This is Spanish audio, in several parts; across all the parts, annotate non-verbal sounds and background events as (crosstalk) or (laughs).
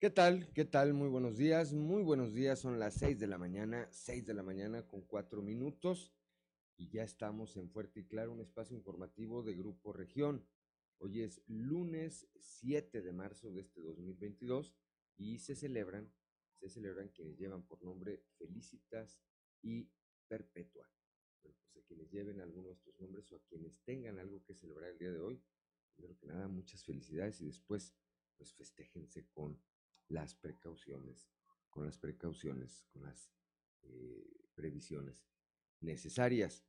¿Qué tal? ¿Qué tal? Muy buenos días. Muy buenos días. Son las 6 de la mañana, 6 de la mañana con 4 minutos. Y ya estamos en Fuerte y Claro, un espacio informativo de Grupo Región. Hoy es lunes 7 de marzo de este 2022 y se celebran, se celebran quienes llevan por nombre Felicitas y Perpetua. Bueno, pues a quienes lleven alguno de estos nombres o a quienes tengan algo que celebrar el día de hoy, primero que nada, muchas felicidades y después, pues festéjense con las precauciones, con las precauciones, con las eh, previsiones necesarias.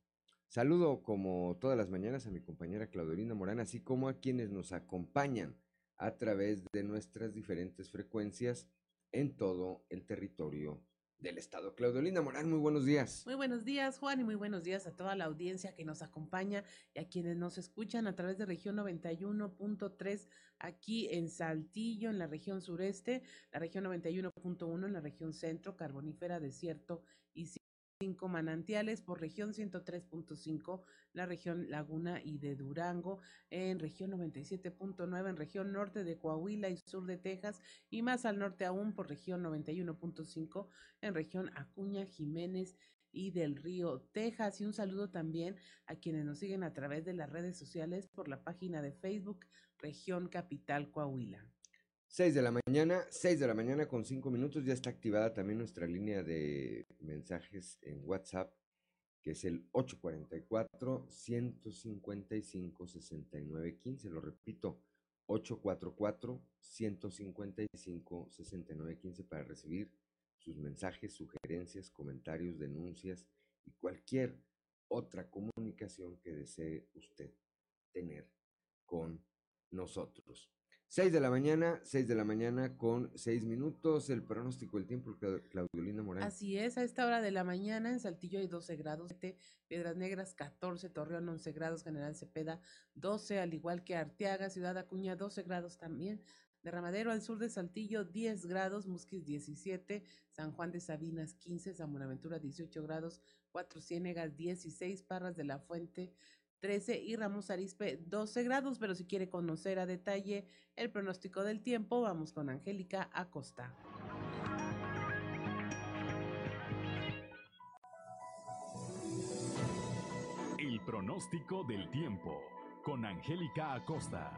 Saludo como todas las mañanas a mi compañera Claudelina Morán, así como a quienes nos acompañan a través de nuestras diferentes frecuencias en todo el territorio del Estado. Claudelina Morán, muy buenos días. Muy buenos días, Juan, y muy buenos días a toda la audiencia que nos acompaña y a quienes nos escuchan a través de región 91.3 aquí en Saltillo, en la región sureste, la región 91.1 en la región centro, carbonífera, desierto y manantiales por región 103.5, la región Laguna y de Durango, en región 97.9, en región norte de Coahuila y sur de Texas, y más al norte aún por región 91.5, en región Acuña, Jiménez y del Río, Texas. Y un saludo también a quienes nos siguen a través de las redes sociales por la página de Facebook Región Capital Coahuila. 6 de la mañana, 6 de la mañana con 5 minutos, ya está activada también nuestra línea de mensajes en WhatsApp, que es el 844-155-6915, lo repito, 844-155-6915 para recibir sus mensajes, sugerencias, comentarios, denuncias y cualquier otra comunicación que desee usted tener con nosotros. 6 de la mañana, 6 de la mañana con 6 minutos, el pronóstico del tiempo, Claudiolina Morán. Así es, a esta hora de la mañana en Saltillo hay 12 grados, Piedras Negras 14, Torreón 11 grados, General Cepeda 12, al igual que Arteaga, Ciudad Acuña 12 grados también, Derramadero al sur de Saltillo 10 grados, Musquis 17, San Juan de Sabinas 15, San Buenaventura 18 grados, Cuatro Ciénegas 16, Parras de la Fuente 13 y Ramos Arispe 12 grados, pero si quiere conocer a detalle el pronóstico del tiempo, vamos con Angélica Acosta. El pronóstico del tiempo con Angélica Acosta.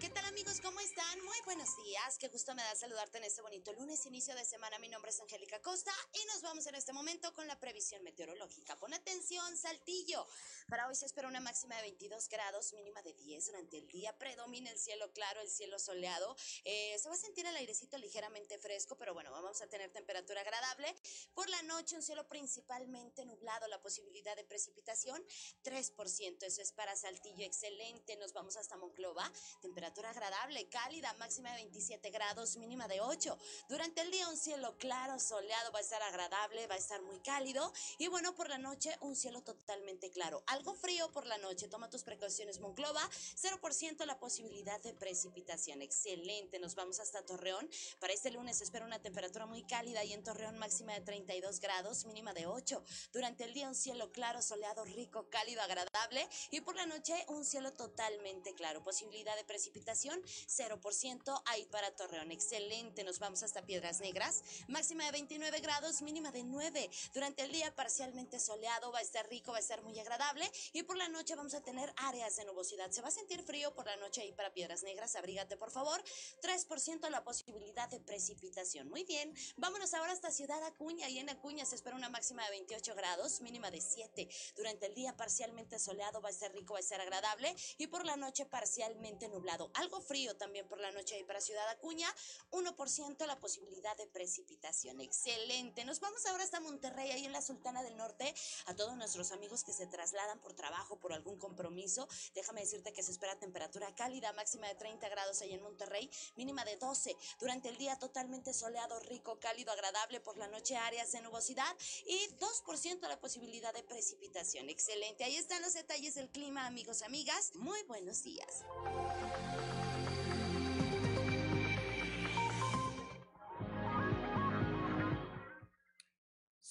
¿Qué tal amigos? ¿Cómo están? Muy buenos días, qué gusto me da saludarte en este bonito lunes, inicio de semana. Mi nombre es Angélica Costa y nos vamos en este momento con la previsión meteorológica. Pon atención, Saltillo. Para hoy se espera una máxima de 22 grados, mínima de 10 durante el día. Predomina el cielo claro, el cielo soleado. Eh, se va a sentir el airecito ligeramente fresco, pero bueno, vamos a tener temperatura agradable. Por la noche un cielo principalmente nublado, la posibilidad de precipitación 3%. Eso es para Saltillo, excelente. Nos vamos hasta Monclova temperatura agradable, cálida, máxima de 27 grados, mínima de 8. Durante el día un cielo claro, soleado, va a estar agradable, va a estar muy cálido y bueno, por la noche un cielo totalmente claro. Algo frío por la noche, toma tus precauciones Monclova, 0% la posibilidad de precipitación. Excelente, nos vamos hasta Torreón. Para este lunes espera una temperatura muy cálida y en Torreón máxima de 32 grados, mínima de 8. Durante el día un cielo claro, soleado, rico, cálido, agradable y por la noche un cielo totalmente claro. Posibilidad de precipitación 0% ahí para Torreón. Excelente, nos vamos hasta Piedras Negras. Máxima de 29 grados, mínima de 9. Durante el día parcialmente soleado, va a estar rico, va a estar muy agradable. Y por la noche vamos a tener áreas de nubosidad. Se va a sentir frío por la noche ahí para Piedras Negras. Abrígate, por favor. 3% la posibilidad de precipitación. Muy bien, vámonos ahora hasta Ciudad Acuña. Y en Acuña se espera una máxima de 28 grados, mínima de 7. Durante el día parcialmente soleado, va a estar rico, va a estar agradable. Y por la noche parcialmente nublado. Algo frío también por la noche ahí para Ciudad Acuña. 1% la posibilidad de precipitación. Excelente. Nos vamos ahora hasta Monterrey, ahí en la Sultana del Norte. A todos nuestros amigos que se trasladan por trabajo, por algún compromiso. Déjame decirte que se espera temperatura cálida, máxima de 30 grados ahí en Monterrey, mínima de 12. Durante el día totalmente soleado, rico, cálido, agradable. Por la noche áreas de nubosidad y 2% la posibilidad de precipitación. Excelente. Ahí están los detalles del clima, amigos, amigas. Muy buenos días.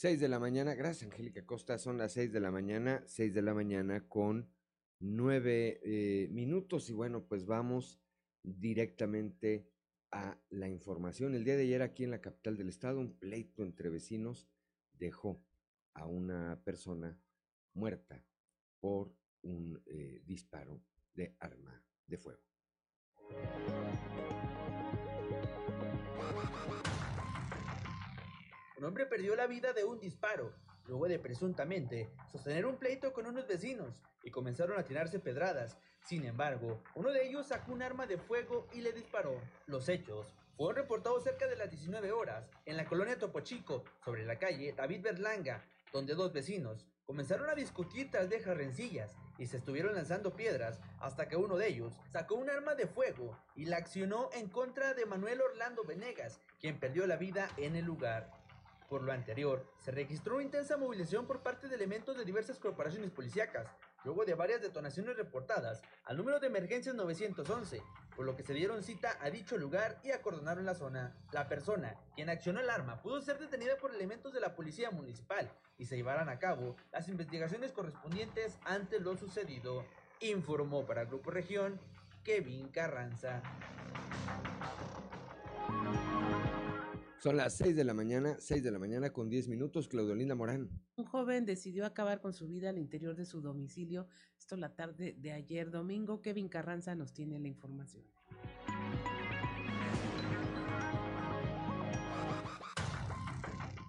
6 de la mañana, gracias Angélica Costa, son las 6 de la mañana, 6 de la mañana con 9 eh, minutos y bueno, pues vamos directamente a la información. El día de ayer aquí en la capital del estado, un pleito entre vecinos dejó a una persona muerta por un eh, disparo de arma de fuego. Un hombre perdió la vida de un disparo, luego de presuntamente sostener un pleito con unos vecinos y comenzaron a tirarse pedradas. Sin embargo, uno de ellos sacó un arma de fuego y le disparó. Los hechos fueron reportados cerca de las 19 horas en la colonia Topo Chico, sobre la calle David Berlanga, donde dos vecinos comenzaron a discutir tras viejas rencillas y se estuvieron lanzando piedras hasta que uno de ellos sacó un arma de fuego y la accionó en contra de Manuel Orlando Venegas, quien perdió la vida en el lugar. Por lo anterior, se registró una intensa movilización por parte de elementos de diversas corporaciones policíacas, luego de varias detonaciones reportadas al número de emergencias 911, por lo que se dieron cita a dicho lugar y acordonaron la zona. La persona, quien accionó el arma, pudo ser detenida por elementos de la policía municipal y se llevarán a cabo las investigaciones correspondientes ante lo sucedido, informó para Grupo Región Kevin Carranza. Son las 6 de la mañana, 6 de la mañana con 10 minutos, Claudelina Morán. Un joven decidió acabar con su vida al interior de su domicilio. Esto la tarde de ayer domingo. Kevin Carranza nos tiene la información.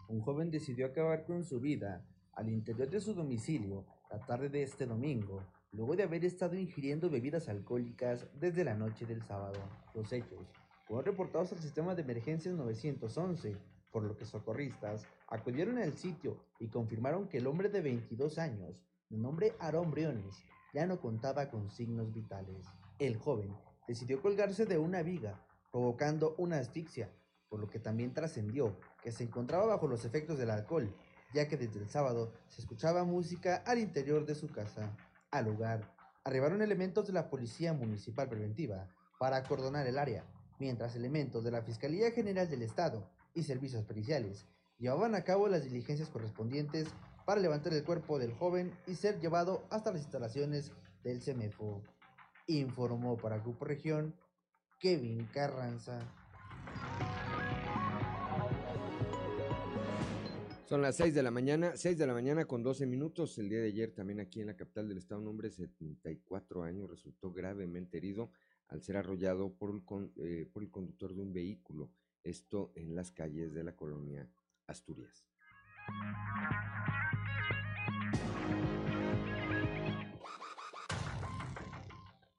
Un joven decidió acabar con su vida al interior de su domicilio la tarde de este domingo, luego de haber estado ingiriendo bebidas alcohólicas desde la noche del sábado. Los hechos fueron reportados al sistema de emergencias 911, por lo que socorristas acudieron al sitio y confirmaron que el hombre de 22 años, de nombre Aarón Briones, ya no contaba con signos vitales. El joven decidió colgarse de una viga, provocando una asfixia, por lo que también trascendió que se encontraba bajo los efectos del alcohol, ya que desde el sábado se escuchaba música al interior de su casa. Al lugar, arribaron elementos de la Policía Municipal Preventiva para acordonar el área, mientras elementos de la Fiscalía General del Estado y servicios periciales llevaban a cabo las diligencias correspondientes para levantar el cuerpo del joven y ser llevado hasta las instalaciones del CEMEFO. Informó para Grupo Región Kevin Carranza. Son las 6 de la mañana, 6 de la mañana con 12 minutos. El día de ayer también aquí en la capital del estado un hombre de 74 años resultó gravemente herido al ser arrollado por el, con, eh, por el conductor de un vehículo, esto en las calles de la colonia Asturias.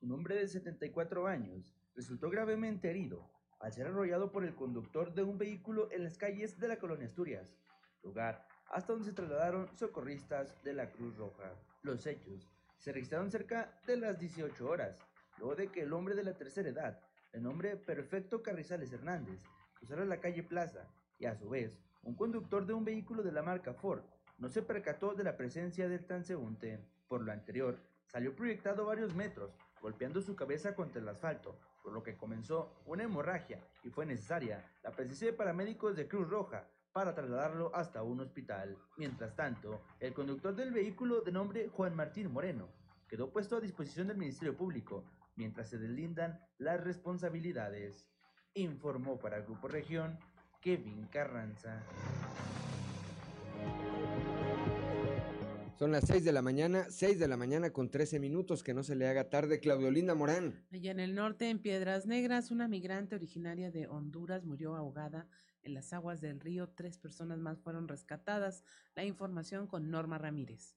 Un hombre de 74 años resultó gravemente herido al ser arrollado por el conductor de un vehículo en las calles de la colonia Asturias, lugar hasta donde se trasladaron socorristas de la Cruz Roja. Los hechos se registraron cerca de las 18 horas, luego de que el hombre de la tercera edad, de nombre Perfecto Carrizales Hernández, cruzara la calle Plaza y a su vez un conductor de un vehículo de la marca Ford no se percató de la presencia del transeúnte. Por lo anterior, salió proyectado varios metros, golpeando su cabeza contra el asfalto, por lo que comenzó una hemorragia y fue necesaria la presencia de paramédicos de Cruz Roja para trasladarlo hasta un hospital. Mientras tanto, el conductor del vehículo de nombre Juan Martín Moreno quedó puesto a disposición del Ministerio Público mientras se deslindan las responsabilidades, informó para Grupo Región Kevin Carranza. Son las 6 de la mañana, 6 de la mañana con 13 minutos, que no se le haga tarde. Claudiolina Morán. Allá en el norte, en Piedras Negras, una migrante originaria de Honduras murió ahogada en las aguas del río. Tres personas más fueron rescatadas. La información con Norma Ramírez.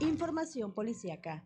Información policíaca.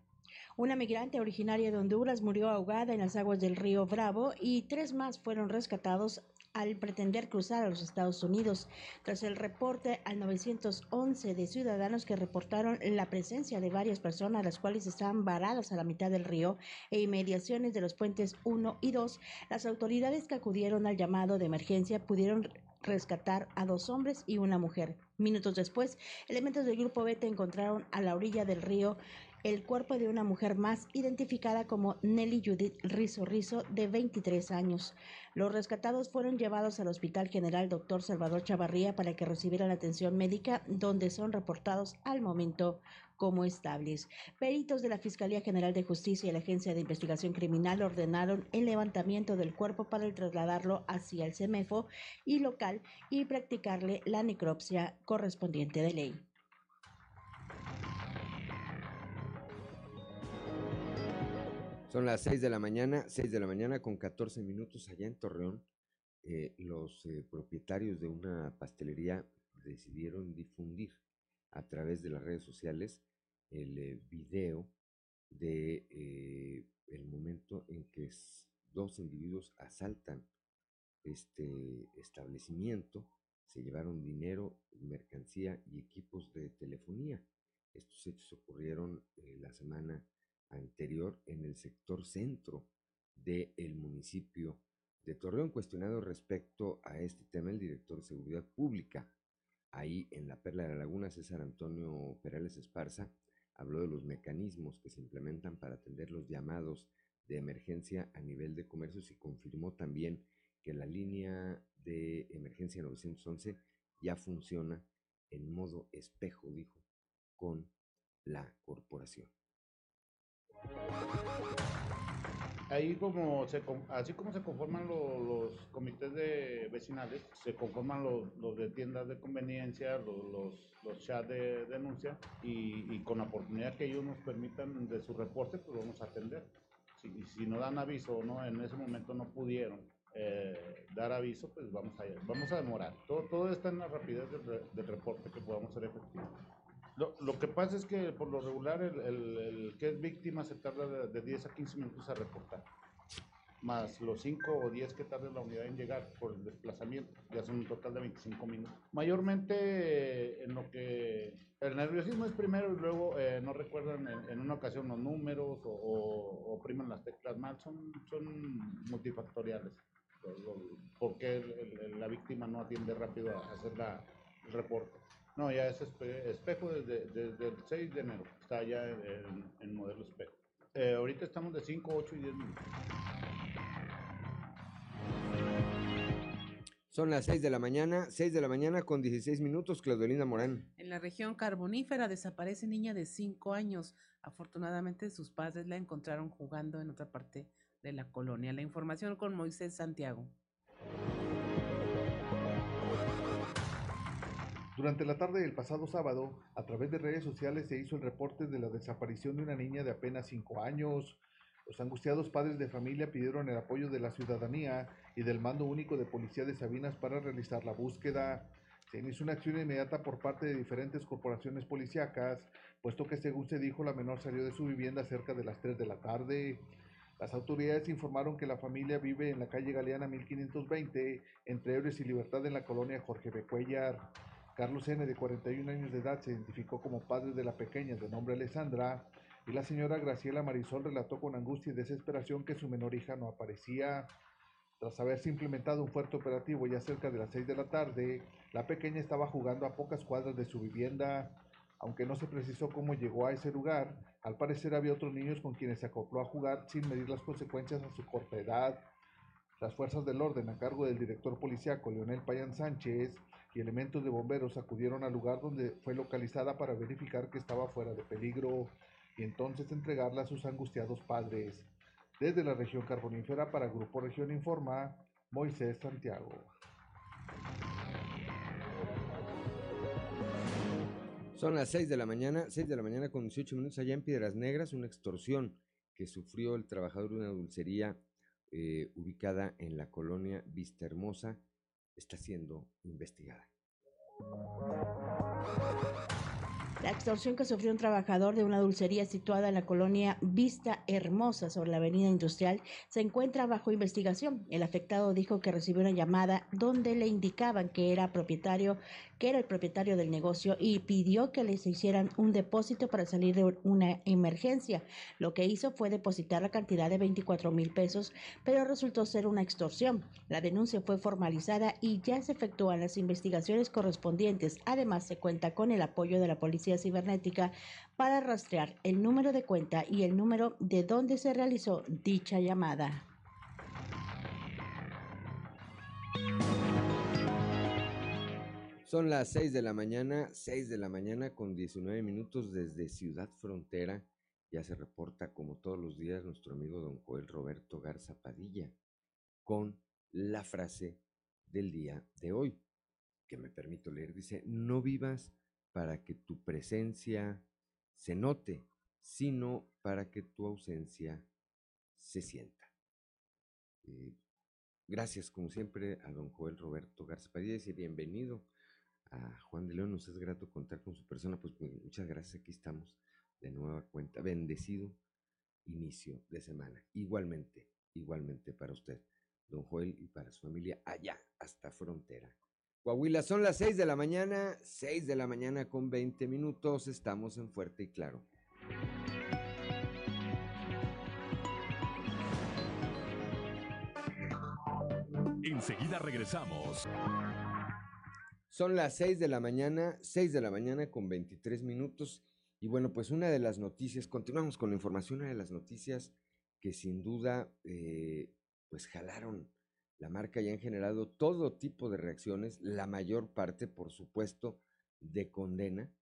Una migrante originaria de Honduras murió ahogada en las aguas del río Bravo y tres más fueron rescatados al pretender cruzar a los Estados Unidos, tras el reporte al 911 de ciudadanos que reportaron la presencia de varias personas, las cuales estaban varadas a la mitad del río e inmediaciones de los puentes 1 y 2, las autoridades que acudieron al llamado de emergencia pudieron rescatar a dos hombres y una mujer. Minutos después, elementos del grupo Beta encontraron a la orilla del río el cuerpo de una mujer más identificada como Nelly Judith Rizo Rizo, de 23 años. Los rescatados fueron llevados al Hospital General Dr. Salvador Chavarría para que recibieran atención médica, donde son reportados al momento como estables. Peritos de la Fiscalía General de Justicia y la Agencia de Investigación Criminal ordenaron el levantamiento del cuerpo para trasladarlo hacia el CEMEFO y local y practicarle la necropsia correspondiente de ley. Son las 6 de la mañana, 6 de la mañana con 14 minutos allá en Torreón. Eh, los eh, propietarios de una pastelería decidieron difundir a través de las redes sociales el eh, video de el momento en que dos individuos asaltan este establecimiento, se llevaron dinero, mercancía y equipos de telefonía. Estos hechos ocurrieron la semana anterior en el sector centro del municipio de Torreón. Cuestionado respecto a este tema, el director de Seguridad Pública, ahí en la Perla de la Laguna, César Antonio Perales Esparza, habló de los mecanismos que se implementan para atender los llamados de emergencia a nivel de comercios y confirmó también que la línea de emergencia 911 ya funciona en modo espejo, dijo, con la corporación ahí como se, así como se conforman los, comités de vecinales, se conforman los, de tiendas de conveniencia, los, los, chats de denuncia y, con la oportunidad que ellos nos permitan de su reporte, pues vamos a atender. Si, si no dan aviso o no, en ese momento no pudieron eh, dar aviso, pues vamos a, vamos a demorar. Todo, todo está en la rapidez del, del reporte que podamos hacer efectivo. Lo, lo, que pasa es que por lo regular el, el, que es víctima se tarda de, 10 a 15 minutos a reportar, más los 5 o 10 que tarda la unidad en llegar por el desplazamiento, ya son un total de 25 minutos. Mayormente en lo que el nerviosismo es primero y luego eh, no recuerdan en, una ocasión los números o, o, oprimen las teclas mal, son, son multifactoriales. Porque la víctima no atiende rápido a hacer la, el reporte. No, ya es espejo desde, desde el 6 de enero. Está ya en, en modelo espejo. Eh, ahorita estamos de 5, 8 y 10 minutos. Son las 6 de la mañana, 6 de la mañana con 16 minutos, Claudelina Morán. En la región carbonífera desaparece niña de 5 años. Afortunadamente sus padres la encontraron jugando en otra parte de la colonia. La información con Moisés Santiago. Durante la tarde del pasado sábado, a través de redes sociales se hizo el reporte de la desaparición de una niña de apenas 5 años. Los angustiados padres de familia pidieron el apoyo de la ciudadanía y del Mando Único de Policía de Sabinas para realizar la búsqueda. Se inició una acción inmediata por parte de diferentes corporaciones policíacas, puesto que según se dijo la menor salió de su vivienda cerca de las 3 de la tarde. Las autoridades informaron que la familia vive en la calle Galeana 1520, entre Eures y Libertad en la colonia Jorge Becuellar. Carlos N., de 41 años de edad, se identificó como padre de la pequeña de nombre Alessandra y la señora Graciela Marisol relató con angustia y desesperación que su menor hija no aparecía. Tras haberse implementado un fuerte operativo ya cerca de las 6 de la tarde, la pequeña estaba jugando a pocas cuadras de su vivienda. Aunque no se precisó cómo llegó a ese lugar, al parecer había otros niños con quienes se acopló a jugar sin medir las consecuencias a su corta edad. Las fuerzas del orden a cargo del director policiaco Leonel Payán Sánchez y elementos de bomberos acudieron al lugar donde fue localizada para verificar que estaba fuera de peligro y entonces entregarla a sus angustiados padres. Desde la región carbonífera para Grupo Región Informa, Moisés Santiago. Son las 6 de la mañana, 6 de la mañana con 18 minutos allá en Piedras Negras, una extorsión que sufrió el trabajador de una dulcería eh, ubicada en la colonia Vista Hermosa está siendo investigada. La extorsión que sufrió un trabajador de una dulcería situada en la colonia Vista Hermosa sobre la avenida industrial se encuentra bajo investigación. El afectado dijo que recibió una llamada donde le indicaban que era propietario era el propietario del negocio, y pidió que les hicieran un depósito para salir de una emergencia. Lo que hizo fue depositar la cantidad de 24 mil pesos, pero resultó ser una extorsión. La denuncia fue formalizada y ya se efectúan las investigaciones correspondientes. Además, se cuenta con el apoyo de la Policía Cibernética para rastrear el número de cuenta y el número de donde se realizó dicha llamada. Son las 6 de la mañana, 6 de la mañana con 19 minutos desde Ciudad Frontera. Ya se reporta como todos los días nuestro amigo don Joel Roberto Garza Padilla con la frase del día de hoy, que me permito leer. Dice, no vivas para que tu presencia se note, sino para que tu ausencia se sienta. Eh, gracias, como siempre, a don Joel Roberto Garza Padilla y bienvenido Juan de León. Nos es grato contar con su persona. Pues, pues muchas gracias. Aquí estamos de nueva cuenta. Bendecido inicio de semana. Igualmente, igualmente para usted, don Joel, y para su familia allá, hasta frontera. Coahuila, son las 6 de la mañana, 6 de la mañana con 20 minutos. Estamos en Fuerte y Claro. Enseguida regresamos. Son las 6 de la mañana, 6 de la mañana con 23 minutos. Y bueno, pues una de las noticias, continuamos con la información, una de las noticias que sin duda eh, pues jalaron la marca y han generado todo tipo de reacciones, la mayor parte, por supuesto, de condena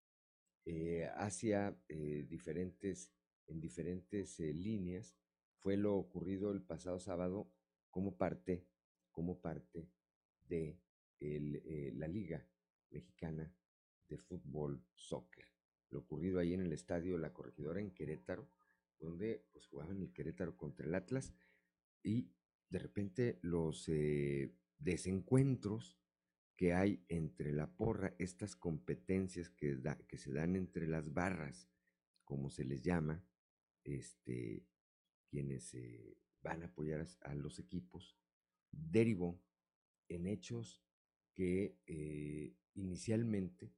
eh, hacia eh, diferentes, en diferentes líneas. Fue lo ocurrido el pasado sábado como parte, como parte de eh, la Liga Mexicana de Fútbol Soccer. Lo ocurrido ahí en el estadio La Corregidora en Querétaro, donde pues, jugaban el Querétaro contra el Atlas y de repente los eh, desencuentros que hay entre la porra, estas competencias que, da, que se dan entre las barras, como se les llama, este, quienes eh, van a apoyar a los equipos, derivó en hechos que eh, inicialmente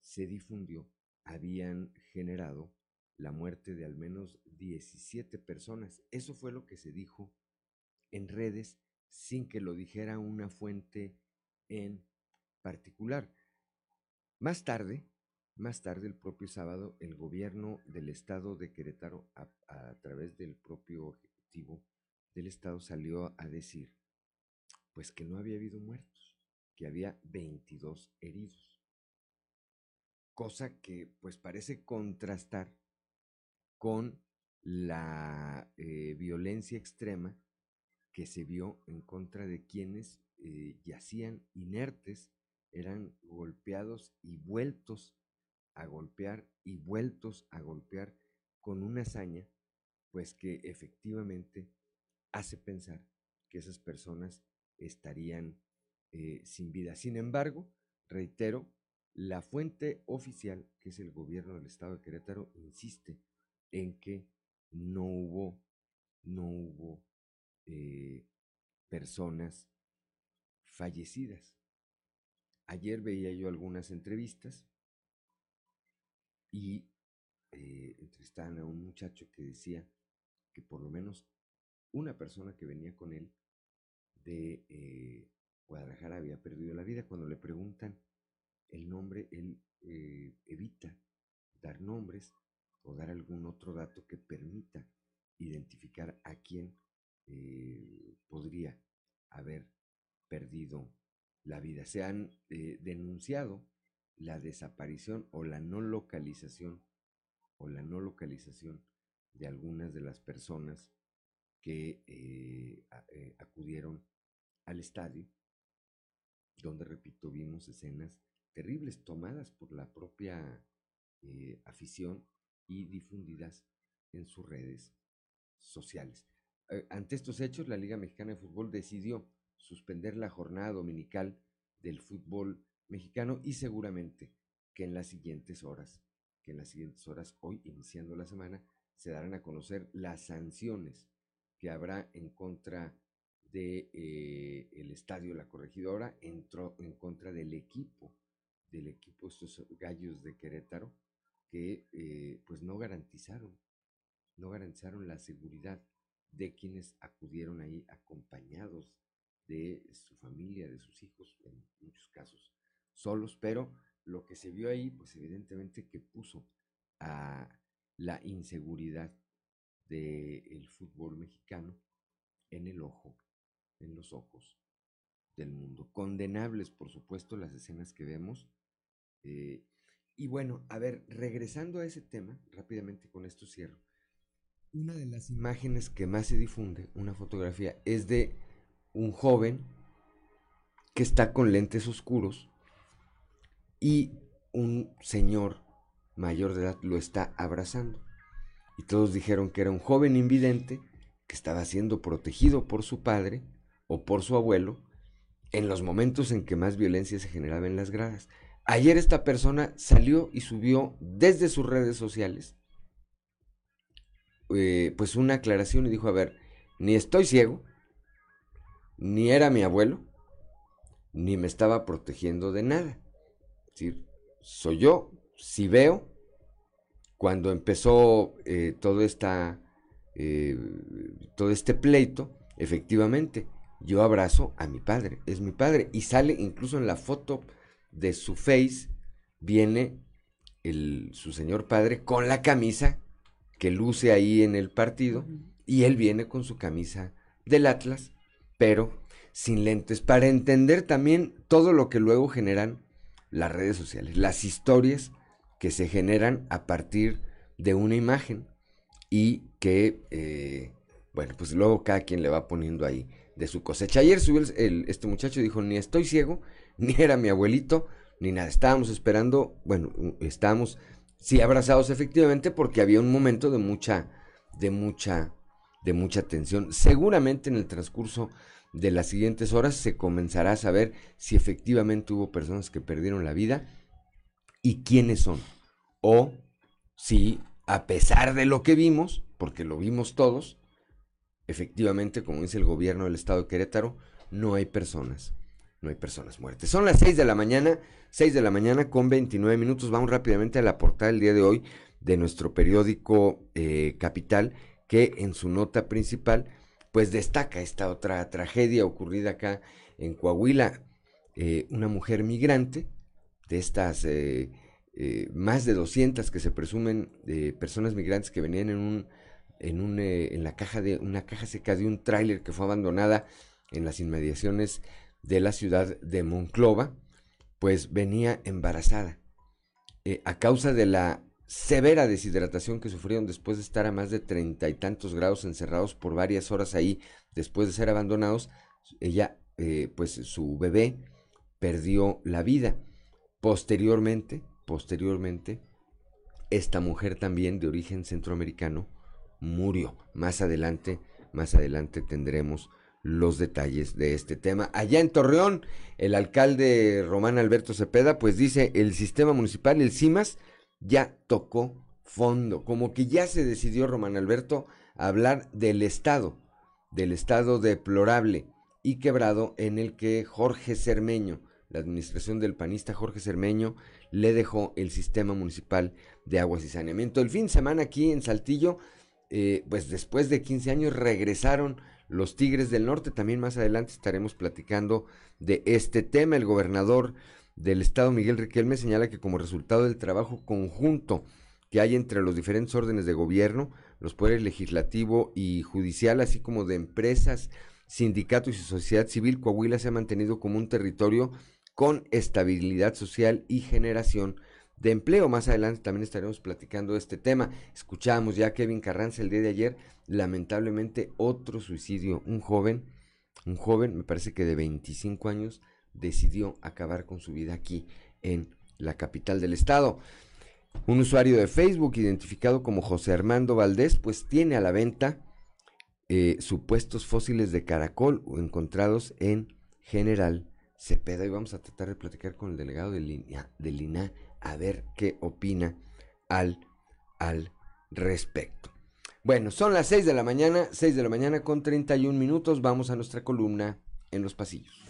se difundió habían generado la muerte de al menos 17 personas. Eso fue lo que se dijo en redes sin que lo dijera una fuente en particular. Más tarde, más tarde, el propio sábado, el gobierno del estado de Querétaro, a, a través del propio ejecutivo del estado, salió a decir, pues que no había habido muertos que había 22 heridos. Cosa que pues parece contrastar con la eh, violencia extrema que se vio en contra de quienes eh, yacían inertes, eran golpeados y vueltos a golpear y vueltos a golpear con una hazaña, pues que efectivamente hace pensar que esas personas estarían eh, sin vida. Sin embargo, reitero, la fuente oficial, que es el gobierno del estado de Querétaro, insiste en que no hubo, no hubo eh, personas fallecidas. Ayer veía yo algunas entrevistas y eh, entrevistaban a un muchacho que decía que por lo menos una persona que venía con él de eh, Guadalajara había perdido la vida. Cuando le preguntan el nombre, él eh, evita dar nombres o dar algún otro dato que permita identificar a quién eh, podría haber perdido la vida. Se han eh, denunciado la desaparición o la no localización o la no localización de algunas de las personas que acudieron al estadio donde, repito, vimos escenas terribles tomadas por la propia eh, afición y difundidas en sus redes sociales. Eh, ante estos hechos, la Liga Mexicana de Fútbol decidió suspender la jornada dominical del fútbol mexicano y seguramente que en las siguientes horas, que en las siguientes horas, hoy iniciando la semana, se darán a conocer las sanciones que habrá en contra de eh, estadio La Corregidora entró en contra del equipo del equipo, estos gallos de Querétaro, que eh, pues no garantizaron, no garantizaron la seguridad de quienes acudieron ahí acompañados de su familia, de sus hijos, en muchos casos solos, pero lo que se vio ahí, pues evidentemente que puso a la inseguridad del fútbol mexicano en el ojo, en los ojos del mundo. Condenables, por supuesto, las escenas que vemos. Eh, y bueno, a ver, regresando a ese tema, rápidamente con esto cierro. Una de las imágenes que más se difunde, una fotografía, es de un joven que está con lentes oscuros y un señor mayor de edad lo está abrazando. Y todos dijeron que era un joven invidente que estaba siendo protegido por su padre o por su abuelo en los momentos en que más violencia se generaba en las gradas. Ayer esta persona salió y subió desde sus redes sociales eh, pues una aclaración y dijo, a ver, ni estoy ciego, ni era mi abuelo, ni me estaba protegiendo de nada. Es decir, soy yo, si veo, cuando empezó eh, todo, esta, eh, todo este pleito, efectivamente, yo abrazo a mi padre, es mi padre, y sale incluso en la foto de su face, viene el, su señor padre con la camisa que luce ahí en el partido y él viene con su camisa del Atlas, pero sin lentes, para entender también todo lo que luego generan las redes sociales, las historias que se generan a partir de una imagen y que, eh, bueno, pues luego cada quien le va poniendo ahí de su cosecha. Ayer subió el, este muchacho y dijo, ni estoy ciego, (laughs) ni era mi abuelito, ni nada. Estábamos esperando, bueno, estábamos sí abrazados efectivamente porque había un momento de mucha, de mucha, de mucha tensión. Seguramente en el transcurso de las siguientes horas se comenzará a saber si efectivamente hubo personas que perdieron la vida y quiénes son. O si, a pesar de lo que vimos, porque lo vimos todos, efectivamente, como dice el gobierno del estado de Querétaro, no hay personas no hay personas muertas. Son las 6 de la mañana, 6 de la mañana con 29 minutos. Vamos rápidamente a la portada del día de hoy de nuestro periódico eh, Capital, que en su nota principal, pues destaca esta otra tragedia ocurrida acá en Coahuila. Eh, una mujer migrante, de estas eh, más de 200 que se presumen de personas migrantes que venían en un en un en la caja de una caja seca de un tráiler que fue abandonada en las inmediaciones de la ciudad de Monclova, pues venía embarazada. Eh, a causa de la severa deshidratación que sufrieron después de estar a más de treinta y tantos grados encerrados por varias horas ahí, después de ser abandonados, ella, eh, pues su bebé perdió la vida. Posteriormente, posteriormente, esta mujer también de origen centroamericano murió. Más adelante, más adelante tendremos los detalles de este tema. Allá en Torreón, el alcalde Román Alberto Cepeda, pues dice, el sistema municipal, el CIMAS, ya tocó fondo, como que ya se decidió Román Alberto a hablar del Estado, del Estado deplorable y quebrado en el que Jorge Cermeño, la administración del panista Jorge Cermeño, le dejó el sistema municipal de aguas y saneamiento. El fin de semana aquí en Saltillo, eh, pues después de 15 años regresaron los Tigres del Norte. También más adelante estaremos platicando de este tema. El gobernador del estado, Miguel Riquelme, señala que como resultado del trabajo conjunto que hay entre los diferentes órdenes de gobierno, los poderes legislativo y judicial, así como de empresas, sindicatos y sociedad civil, Coahuila se ha mantenido como un territorio con estabilidad social y generación de empleo. Más adelante también estaremos platicando de este tema. Escuchábamos ya a Kevin Carranza el día de ayer, lamentablemente otro suicidio. Un joven, un joven, me parece que de 25 años, decidió acabar con su vida aquí en la capital del estado. Un usuario de Facebook identificado como José Armando Valdés, pues tiene a la venta eh, supuestos fósiles de caracol encontrados en General Cepeda. Y vamos a tratar de platicar con el delegado de, línea, de Lina a ver qué opina al, al respecto. Bueno, son las 6 de la mañana, 6 de la mañana con 31 minutos, vamos a nuestra columna en los pasillos.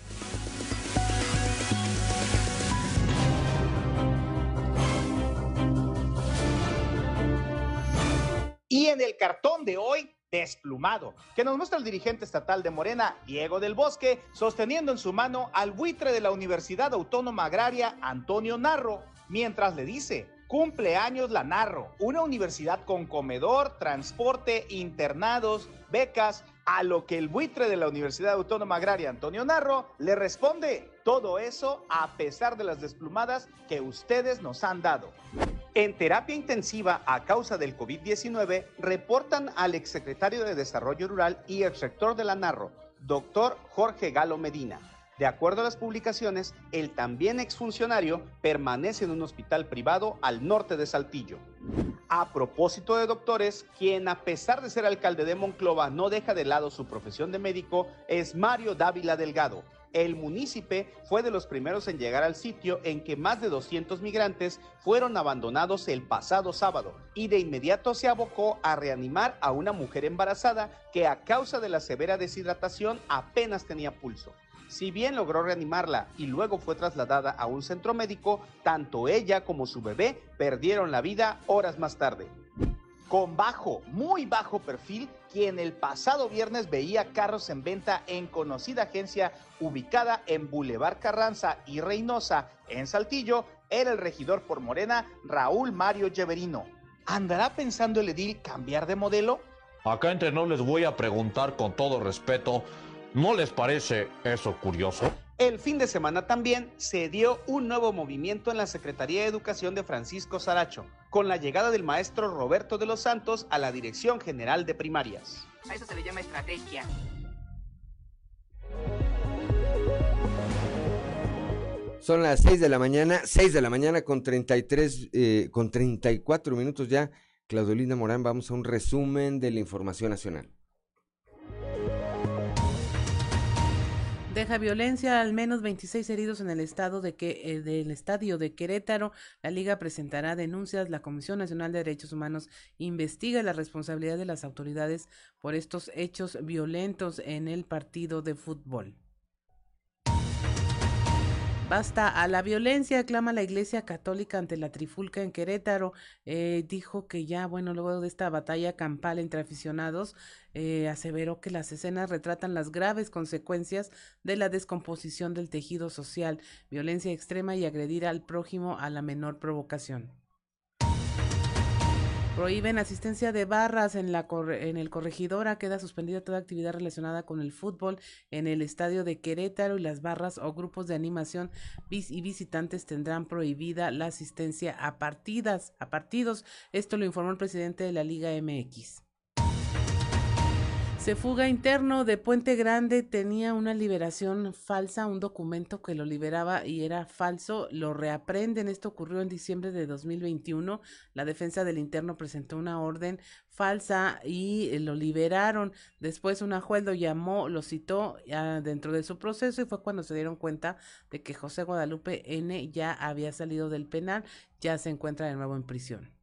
Y en el cartón de hoy, desplumado, que nos muestra el dirigente estatal de Morena, Diego del Bosque, sosteniendo en su mano al buitre de la Universidad Autónoma Agraria, Antonio Narro, mientras le dice, cumpleaños la Narro, una universidad con comedor, transporte, internados, becas, a lo que el buitre de la Universidad Autónoma Agraria, Antonio Narro, le responde, todo eso a pesar de las desplumadas que ustedes nos han dado. En terapia intensiva a causa del COVID-19, reportan al exsecretario de Desarrollo Rural y exrector de la Narro, doctor Jorge Galo Medina. De acuerdo a las publicaciones, el también exfuncionario permanece en un hospital privado al norte de Saltillo. A propósito de doctores, quien a pesar de ser alcalde de Monclova no deja de lado su profesión de médico es Mario Dávila Delgado. El municipio fue de los primeros en llegar al sitio en que más de 200 migrantes fueron abandonados el pasado sábado y de inmediato se abocó a reanimar a una mujer embarazada que a causa de la severa deshidratación apenas tenía pulso. Si bien logró reanimarla y luego fue trasladada a un centro médico, tanto ella como su bebé perdieron la vida horas más tarde. Con bajo, muy bajo perfil, quien el pasado viernes veía carros en venta en conocida agencia ubicada en Boulevard Carranza y Reynosa, en Saltillo, era el regidor por Morena, Raúl Mario Lleverino. ¿Andará pensando el edil cambiar de modelo? Acá entre no les voy a preguntar con todo respeto ¿No les parece eso curioso? El fin de semana también se dio un nuevo movimiento en la Secretaría de Educación de Francisco Saracho, con la llegada del maestro Roberto de los Santos a la Dirección General de Primarias. A eso se le llama estrategia. Son las 6 de la mañana, 6 de la mañana con 33, eh, con 34 minutos ya. Claudelina Morán, vamos a un resumen de la información nacional. Deja violencia, al menos 26 heridos en el estado de que eh, del estadio de Querétaro. La liga presentará denuncias. La Comisión Nacional de Derechos Humanos investiga la responsabilidad de las autoridades por estos hechos violentos en el partido de fútbol. Basta a la violencia, clama la Iglesia Católica ante la trifulca en Querétaro. Eh, dijo que ya, bueno, luego de esta batalla campal entre aficionados, eh, aseveró que las escenas retratan las graves consecuencias de la descomposición del tejido social, violencia extrema y agredir al prójimo a la menor provocación. Prohíben asistencia de barras en, la en el corregidora. Queda suspendida toda actividad relacionada con el fútbol en el estadio de Querétaro y las barras o grupos de animación y visitantes tendrán prohibida la asistencia a partidas, a partidos. Esto lo informó el presidente de la Liga MX. Se fuga interno de Puente Grande, tenía una liberación falsa, un documento que lo liberaba y era falso, lo reaprenden, esto ocurrió en diciembre de 2021, la defensa del interno presentó una orden falsa y eh, lo liberaron, después una juez lo llamó, lo citó dentro de su proceso y fue cuando se dieron cuenta de que José Guadalupe N ya había salido del penal, ya se encuentra de nuevo en prisión.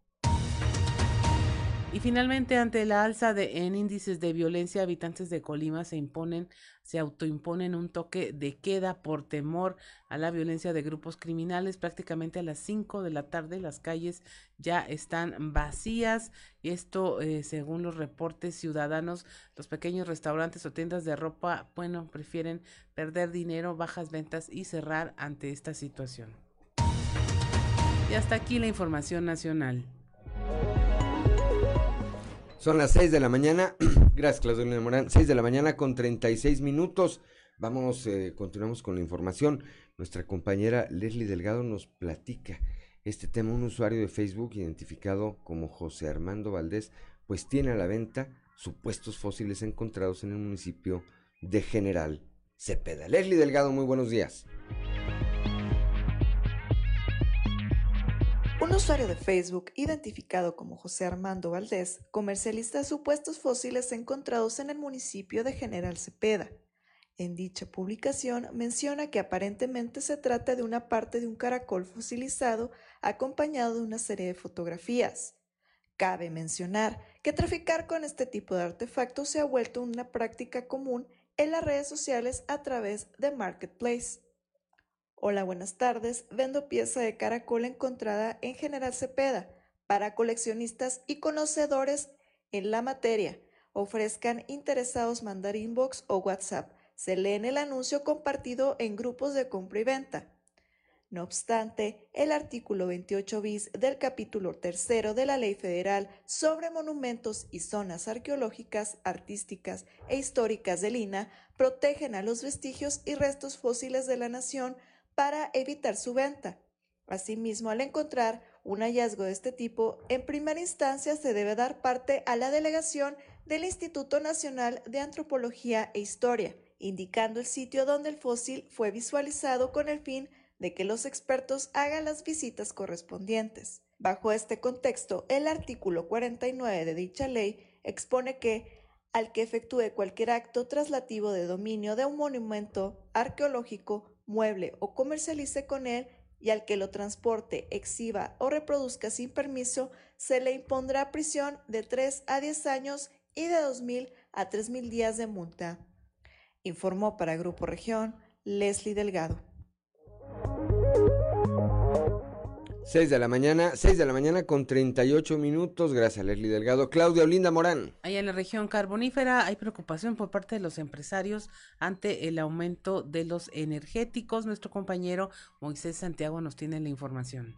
Y finalmente, ante la alza de, en índices de violencia, habitantes de Colima se imponen, se autoimponen un toque de queda por temor a la violencia de grupos criminales. Prácticamente a las 5 de la tarde las calles ya están vacías. Y esto, eh, según los reportes ciudadanos, los pequeños restaurantes o tiendas de ropa, bueno, prefieren perder dinero, bajas ventas y cerrar ante esta situación. Y hasta aquí la información nacional. Son las 6 de la mañana. (clears throat) Gracias, Claudio Morán. 6 de la mañana con 36 minutos. Vamos, eh, continuamos con la información. Nuestra compañera Leslie Delgado nos platica este tema. Un usuario de Facebook identificado como José Armando Valdés, pues tiene a la venta supuestos fósiles encontrados en el municipio de General Cepeda. Leslie Delgado, muy buenos días. Un usuario de Facebook, identificado como José Armando Valdés, comercializa supuestos fósiles encontrados en el municipio de General Cepeda. En dicha publicación menciona que aparentemente se trata de una parte de un caracol fosilizado acompañado de una serie de fotografías. Cabe mencionar que traficar con este tipo de artefactos se ha vuelto una práctica común en las redes sociales a través de Marketplace. Hola, buenas tardes. Vendo pieza de caracol encontrada en General Cepeda para coleccionistas y conocedores en la materia. Ofrezcan interesados mandar inbox o WhatsApp. Se lee en el anuncio compartido en grupos de compra y venta. No obstante, el artículo 28 bis del capítulo tercero de la Ley Federal sobre Monumentos y Zonas Arqueológicas, Artísticas e Históricas del INA protegen a los vestigios y restos fósiles de la nación para evitar su venta. Asimismo, al encontrar un hallazgo de este tipo, en primera instancia se debe dar parte a la delegación del Instituto Nacional de Antropología e Historia, indicando el sitio donde el fósil fue visualizado con el fin de que los expertos hagan las visitas correspondientes. Bajo este contexto, el artículo 49 de dicha ley expone que al que efectúe cualquier acto traslativo de dominio de un monumento arqueológico, mueble o comercialice con él y al que lo transporte, exhiba o reproduzca sin permiso, se le impondrá prisión de 3 a 10 años y de 2.000 a 3.000 días de multa. Informó para Grupo Región Leslie Delgado. 6 de la mañana, 6 de la mañana con 38 minutos. Gracias, Leslie Delgado. Claudia Olinda Morán. Allá en la región carbonífera hay preocupación por parte de los empresarios ante el aumento de los energéticos. Nuestro compañero Moisés Santiago nos tiene la información.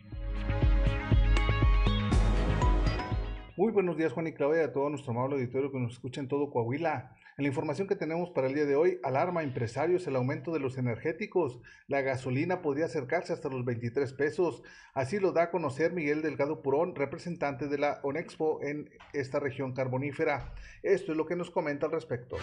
Muy buenos días, Juan y Claudia, a todo nuestro amable auditorio que nos escucha en todo Coahuila. La información que tenemos para el día de hoy, alarma empresarios el aumento de los energéticos. La gasolina podría acercarse hasta los 23 pesos. Así lo da a conocer Miguel Delgado Purón, representante de la ONEXPO en esta región carbonífera. Esto es lo que nos comenta al respecto.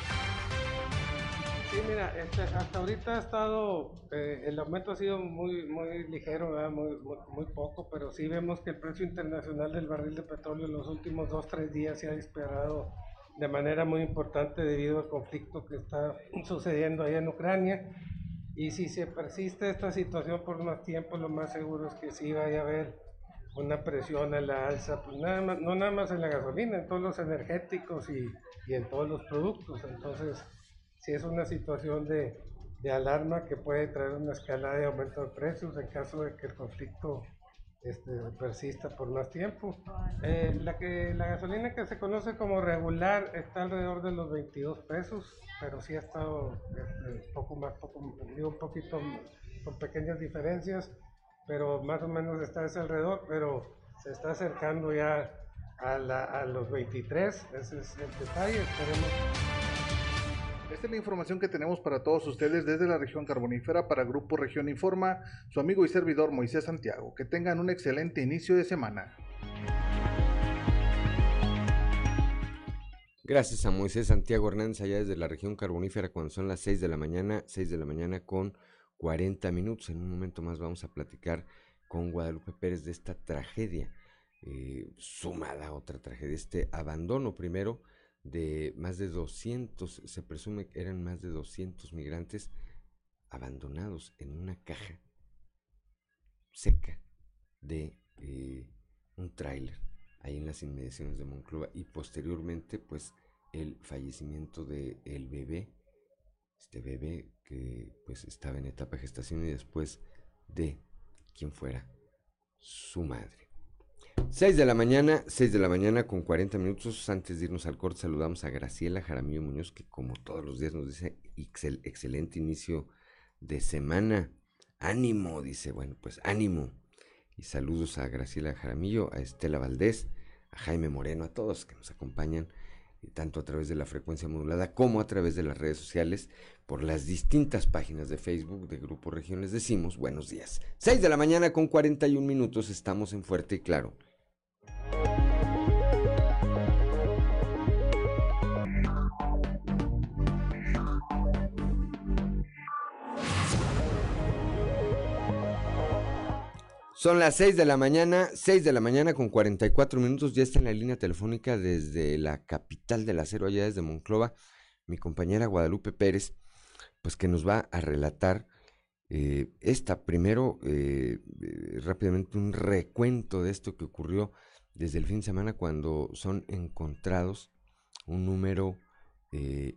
Sí, mira, este, hasta ahorita ha estado, eh, el aumento ha sido muy, muy ligero, muy, muy, muy, poco, pero sí vemos que el precio internacional del barril de petróleo en los últimos dos, tres días se ha disparado de manera muy importante debido al conflicto que está sucediendo ahí en Ucrania. Y si se persiste esta situación por más tiempo, lo más seguro es que sí vaya a haber una presión a la alza, pues nada más, no nada más en la gasolina, en todos los energéticos y, y en todos los productos. Entonces, si es una situación de, de alarma que puede traer una escalada de aumento de precios en caso de que el conflicto este, persista por más tiempo. Eh, la, que, la gasolina que se conoce como regular está alrededor de los 22 pesos, pero sí ha estado este, poco más, poco, un poquito con pequeñas diferencias, pero más o menos está ese alrededor, pero se está acercando ya a, la, a los 23, ese es el detalle, esperemos. Esta es la información que tenemos para todos ustedes desde la región carbonífera para Grupo Región Informa, su amigo y servidor Moisés Santiago. Que tengan un excelente inicio de semana. Gracias a Moisés Santiago Hernández allá desde la región carbonífera cuando son las 6 de la mañana, 6 de la mañana con 40 minutos. En un momento más vamos a platicar con Guadalupe Pérez de esta tragedia, eh, sumada a otra tragedia, este abandono primero de más de 200, se presume que eran más de 200 migrantes abandonados en una caja seca de eh, un tráiler ahí en las inmediaciones de Monclova. Y posteriormente pues el fallecimiento de el bebé este bebé que pues estaba en etapa de gestación y después de quien fuera su madre 6 de la mañana, 6 de la mañana con 40 minutos. Antes de irnos al corte, saludamos a Graciela Jaramillo Muñoz, que como todos los días nos dice excel, excelente inicio de semana. Ánimo, dice, bueno, pues ánimo. Y saludos a Graciela Jaramillo, a Estela Valdés, a Jaime Moreno, a todos que nos acompañan, eh, tanto a través de la frecuencia modulada como a través de las redes sociales, por las distintas páginas de Facebook de Grupo Región. Les decimos buenos días. 6 de la mañana con 41 minutos, estamos en Fuerte y Claro. Son las 6 de la mañana, 6 de la mañana con 44 minutos. Ya está en la línea telefónica desde la capital del acero, allá desde Monclova, mi compañera Guadalupe Pérez, pues que nos va a relatar eh, esta, primero, eh, eh, rápidamente un recuento de esto que ocurrió desde el fin de semana cuando son encontrados un número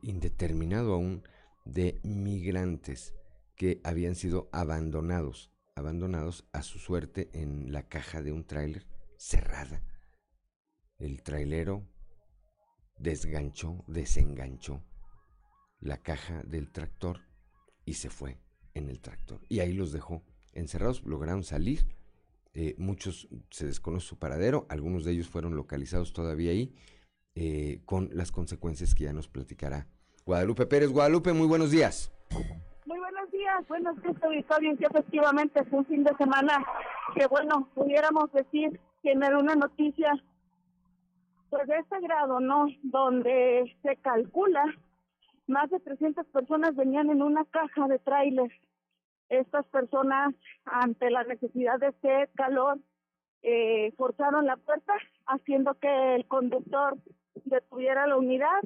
indeterminado aún de migrantes que habían sido abandonados abandonados a su suerte en la caja de un tráiler cerrada. El trailero desganchó, desenganchó la caja del tractor y se fue en el tractor. Y ahí los dejó encerrados, lograron salir. Eh, muchos se desconoce su paradero, algunos de ellos fueron localizados todavía ahí, eh, con las consecuencias que ya nos platicará Guadalupe Pérez. Guadalupe, muy buenos días. Muy buenos días, buenos días, auditorio, que efectivamente es un fin de semana que, bueno, pudiéramos decir que una noticia pues de este grado, ¿no? Donde se calcula más de 300 personas venían en una caja de tráiler. Estas personas, ante la necesidad de este calor, eh, forzaron la puerta, haciendo que el conductor detuviera la unidad,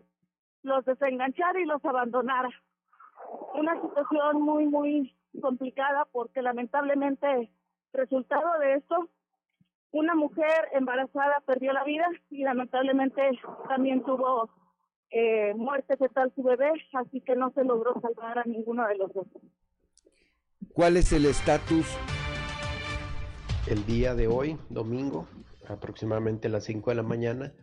los desenganchara y los abandonara. Una situación muy, muy complicada porque lamentablemente, resultado de esto, una mujer embarazada perdió la vida y lamentablemente también tuvo eh, muerte fetal su bebé, así que no se logró salvar a ninguno de los dos. ¿Cuál es el estatus? El día de hoy, domingo, aproximadamente a las 5 de la mañana,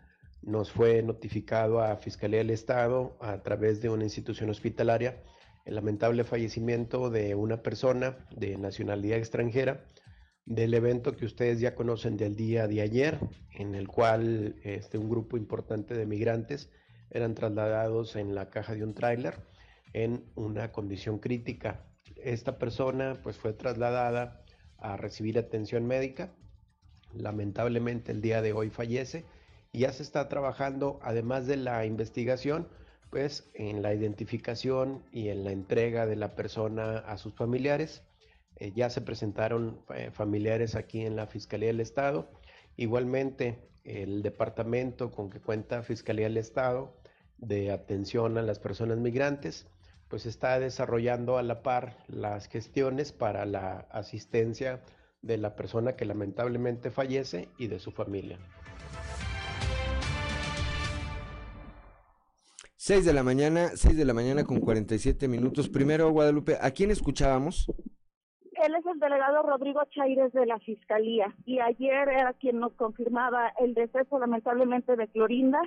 nos fue notificado a Fiscalía del Estado a través de una institución hospitalaria el lamentable fallecimiento de una persona de nacionalidad extranjera del evento que ustedes ya conocen del día de ayer, en el cual este, un grupo importante de migrantes eran trasladados en la caja de un tráiler en una condición crítica. Esta persona pues fue trasladada a recibir atención médica. Lamentablemente el día de hoy fallece y ya se está trabajando, además de la investigación, pues en la identificación y en la entrega de la persona a sus familiares eh, ya se presentaron eh, familiares aquí en la Fiscalía del Estado. Igualmente, el departamento con que cuenta Fiscalía del Estado de atención a las personas migrantes, pues está desarrollando a la par las gestiones para la asistencia de la persona que lamentablemente fallece y de su familia. 6 de la mañana, 6 de la mañana con 47 minutos. Primero, Guadalupe, ¿a quién escuchábamos? Él es el delegado Rodrigo Chaires de la Fiscalía y ayer era quien nos confirmaba el deceso lamentablemente de Clorinda,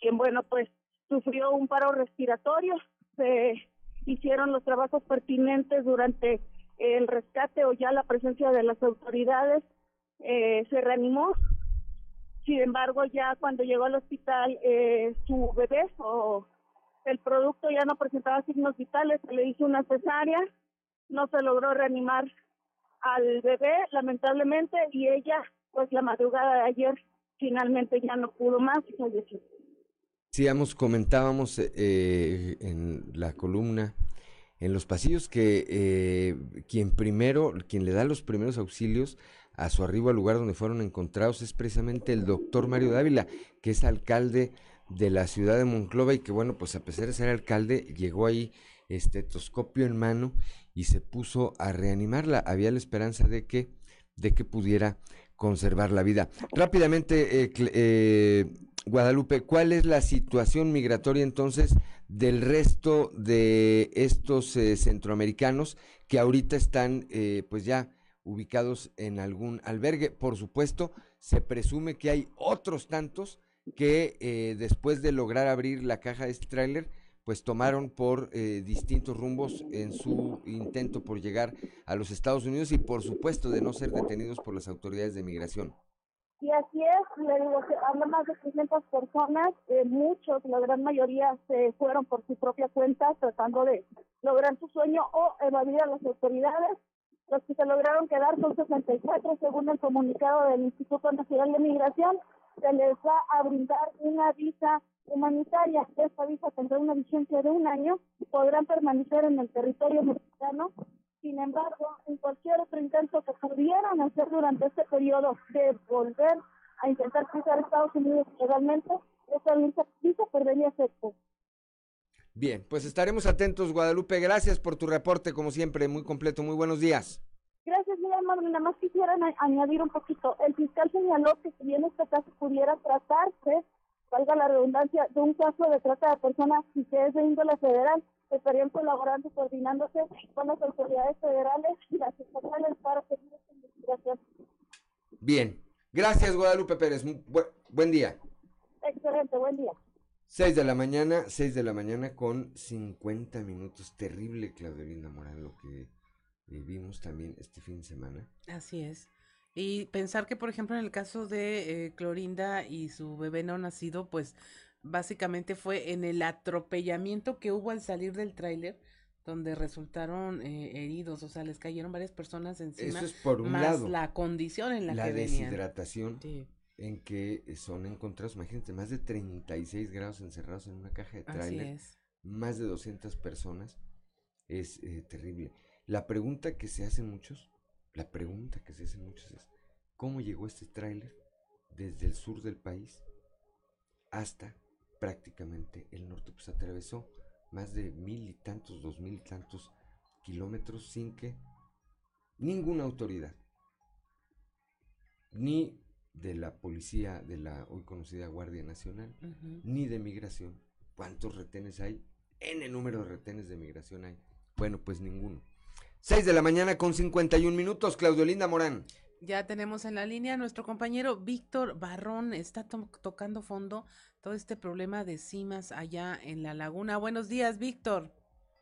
quien bueno pues sufrió un paro respiratorio, se hicieron los trabajos pertinentes durante el rescate o ya la presencia de las autoridades, eh, se reanimó, sin embargo ya cuando llegó al hospital eh, su bebé o el producto ya no presentaba signos vitales, se le hizo una cesárea, no se logró reanimar al bebé, lamentablemente, y ella, pues la madrugada de ayer, finalmente ya no pudo más y falleció. Comentábamos eh, en la columna, en los pasillos, que eh, quien primero, quien le da los primeros auxilios a su arribo al lugar donde fueron encontrados es precisamente el doctor Mario Dávila, que es alcalde de la ciudad de Monclova y que bueno, pues a pesar de ser alcalde, llegó ahí estetoscopio en mano y se puso a reanimarla. Había la esperanza de que, de que pudiera conservar la vida. Rápidamente, eh, eh, Guadalupe, ¿cuál es la situación migratoria entonces del resto de estos eh, centroamericanos que ahorita están pues ya ubicados en algún albergue? Por supuesto, se presume que hay otros tantos que después de lograr abrir la caja de este tráiler, pues tomaron por eh, distintos rumbos en su intento por llegar a los Estados Unidos y por supuesto de no ser detenidos por las autoridades de migración. Y así es, le digo más de 300 personas, eh, muchos, la gran mayoría se fueron por su propia cuenta tratando de lograr su sueño o evadir a las autoridades. Los que se lograron quedar son 64 según el comunicado del Instituto Nacional de Migración. Se les va a brindar una visa humanitaria. Esta visa tendrá una vigencia de un año podrán permanecer en el territorio mexicano. Sin embargo, en cualquier otro intento que pudieran hacer durante este periodo de volver a intentar cruzar Estados Unidos legalmente, esta visa perdería efecto. Bien, pues estaremos atentos, Guadalupe. Gracias por tu reporte, como siempre, muy completo. Muy buenos días. Gracias, mi hermano. Nada más quisiera añadir un poquito. El fiscal señaló que si bien este caso pudiera tratarse valga la redundancia, de un caso de trata de personas y que es de índole federal, estarían colaborando y coordinándose con las autoridades federales y las estatales para seguir esta investigación. Bien, gracias Guadalupe Pérez, buen día. Excelente, buen día. 6 de la mañana, 6 de la mañana con 50 minutos. Terrible, Claudelina Morán, lo que eh, vimos también este fin de semana. Así es. Y pensar que, por ejemplo, en el caso de eh, Clorinda y su bebé no nacido, pues básicamente fue en el atropellamiento que hubo al salir del tráiler donde resultaron eh, heridos, o sea, les cayeron varias personas encima. Eso es por un más lado. la condición en la, la que venían. deshidratación en que son encontrados, imagínate, más de 36 grados encerrados en una caja de tráiler, más de 200 personas, es eh, terrible. La pregunta que se hacen muchos, la pregunta que se hacen muchos es, ¿cómo llegó este tráiler desde el sur del país hasta prácticamente el norte? Pues atravesó más de mil y tantos, dos mil y tantos kilómetros sin que ninguna autoridad, ni de la policía de la hoy conocida Guardia Nacional, ni de migración. ¿Cuántos retenes hay? En el número de retenes de migración hay. Bueno, pues ninguno. 6 de la mañana con 51 minutos, Claudio Morán. Ya tenemos en la línea a nuestro compañero Víctor Barrón, está to- tocando fondo todo este problema de cimas allá en la laguna. Buenos días, Víctor.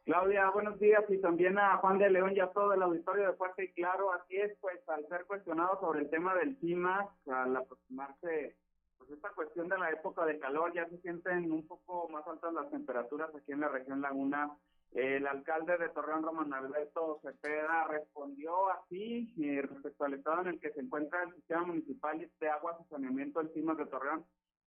Claudia, buenos días y también a Juan de León y a todo el auditorio de Fuerte y Claro. Así es, pues al ser cuestionado sobre el tema del CIMAS, al aproximarse pues esta cuestión de la época de calor, ya se sienten un poco más altas las temperaturas aquí en la región Laguna. El alcalde de Torreón, Román Alberto Cepeda, respondió así eh, respecto al estado en el que se encuentra el sistema municipal de aguas y saneamiento del CIMAS de Torreón.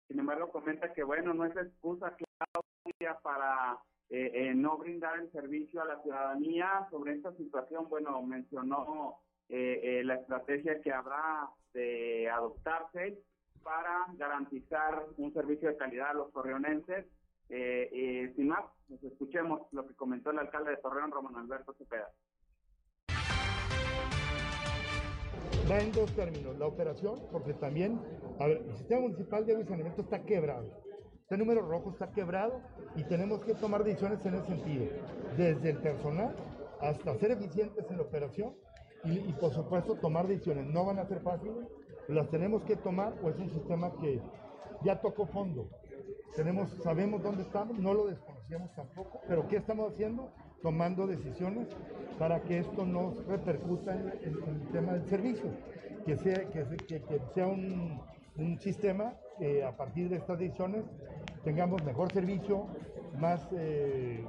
Sin embargo, comenta que, bueno, no es excusa, Claudia, para eh, eh, no brindar el servicio a la ciudadanía. Sobre esta situación, bueno, mencionó eh, la estrategia que habrá de adoptarse para garantizar un servicio de calidad a los torreonenses. Eh, eh, sin más, escuchemos lo que comentó el alcalde de Torreón, Román Alberto Cepeda. va en dos términos. La operación, porque también, a ver, el sistema municipal de agua está quebrado. Este número rojo está quebrado y tenemos que tomar decisiones en ese sentido. Desde el personal hasta ser eficientes en la operación y, por supuesto tomar decisiones. No van a ser fáciles, las tenemos que tomar o es un sistema que ya tocó fondo. Tenemos, sabemos dónde estamos, no lo desconocíamos tampoco, pero ¿qué estamos haciendo? Tomando decisiones para que esto no repercuta en, el tema del servicio, que sea, que, se- que- que sea un, sistema que a partir de estas decisiones tengamos mejor servicio, más eh,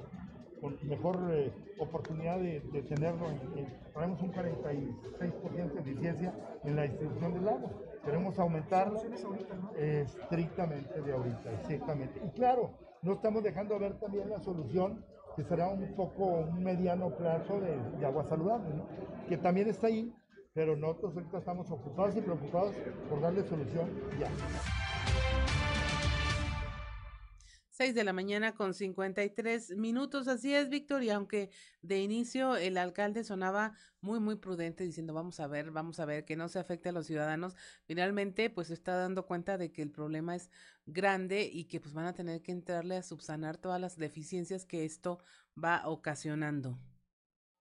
mejor eh, oportunidad de, tenerlo. En, en- tenemos un 46% de eficiencia en la distribución del agua. Queremos aumentarlo eh, estrictamente de ahorita, exactamente. Y claro, no estamos dejando ver también la solución que será un poco un mediano plazo de, agua saludable, que también está ahí, pero nosotros ahorita estamos ocupados y preocupados por darle solución ya. 6 de la mañana con 53 minutos. Así es, Víctor, y aunque de inicio el alcalde sonaba muy, muy prudente diciendo vamos a ver, vamos a ver que no se afecte a los ciudadanos, finalmente pues se está dando cuenta de que el problema es grande y que pues van a tener que entrarle a subsanar todas las deficiencias que esto va ocasionando.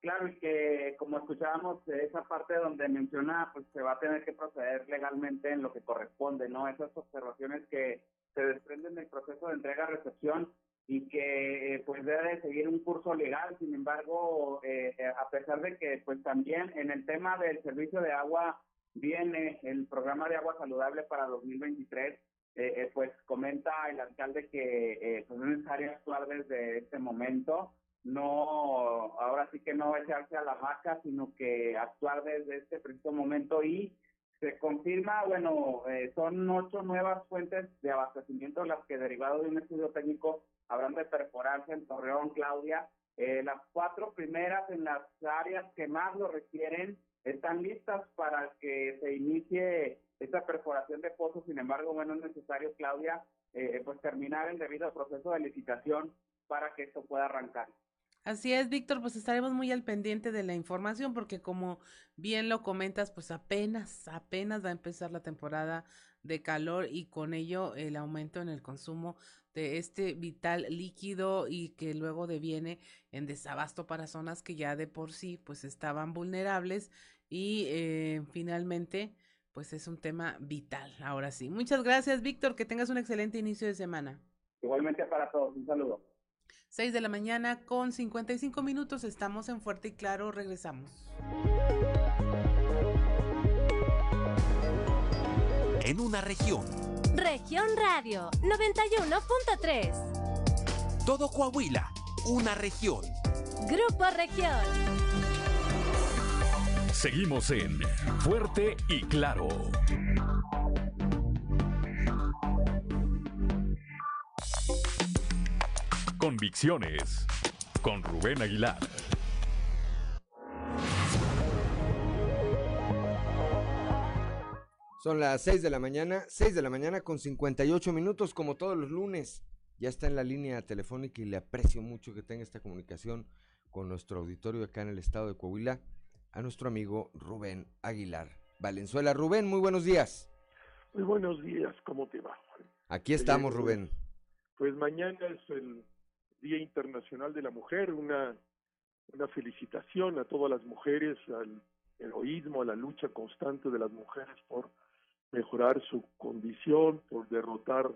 Claro, y que como escuchábamos, eh, esa parte donde menciona, pues se va a tener que proceder legalmente en lo que corresponde, ¿no? Esas observaciones que se desprenden del proceso de entrega-recepción y que eh, pues debe de seguir un curso legal. Sin embargo, eh, eh, a pesar de que pues también en el tema del servicio de agua viene el programa de agua saludable para 2023, eh, eh, pues comenta el alcalde que eh, pues es necesario actuar desde este momento no, ahora sí que no echarse a la vaca, sino que actuar desde este preciso momento y se confirma, bueno, eh, son ocho nuevas fuentes de abastecimiento las que derivado de un estudio técnico habrán de perforarse en Torreón, Claudia. Eh, las cuatro primeras en las áreas que más lo requieren están listas para que se inicie esta perforación de pozos. Sin embargo, bueno, es necesario, Claudia, eh, pues terminar el debido proceso de licitación para que esto pueda arrancar. Así es, Víctor, pues estaremos muy al pendiente de la información porque como bien lo comentas, pues apenas, apenas va a empezar la temporada de calor y con ello el aumento en el consumo de este vital líquido y que luego deviene en desabasto para zonas que ya de por sí pues estaban vulnerables y eh, finalmente pues es un tema vital. Ahora sí, muchas gracias, Víctor, que tengas un excelente inicio de semana. Igualmente para todos, un saludo. 6 de la mañana con 55 minutos, estamos en Fuerte y Claro, regresamos. En una región. Región Radio 91.3. Todo Coahuila, una región. Grupo Región. Seguimos en Fuerte y Claro. Convicciones con Rubén Aguilar. Son las 6 de la mañana, 6 de la mañana con 58 minutos, como todos los lunes. Ya está en la línea telefónica y le aprecio mucho que tenga esta comunicación con nuestro auditorio acá en el estado de Coahuila, a nuestro amigo Rubén Aguilar Valenzuela. Rubén, muy buenos días. Muy buenos días, ¿cómo te va? Aquí estamos, Rubén. Pues mañana es el Día Internacional de la Mujer, una, felicitación a todas las mujeres, al heroísmo, a la lucha constante de las mujeres por mejorar su condición, por derrotar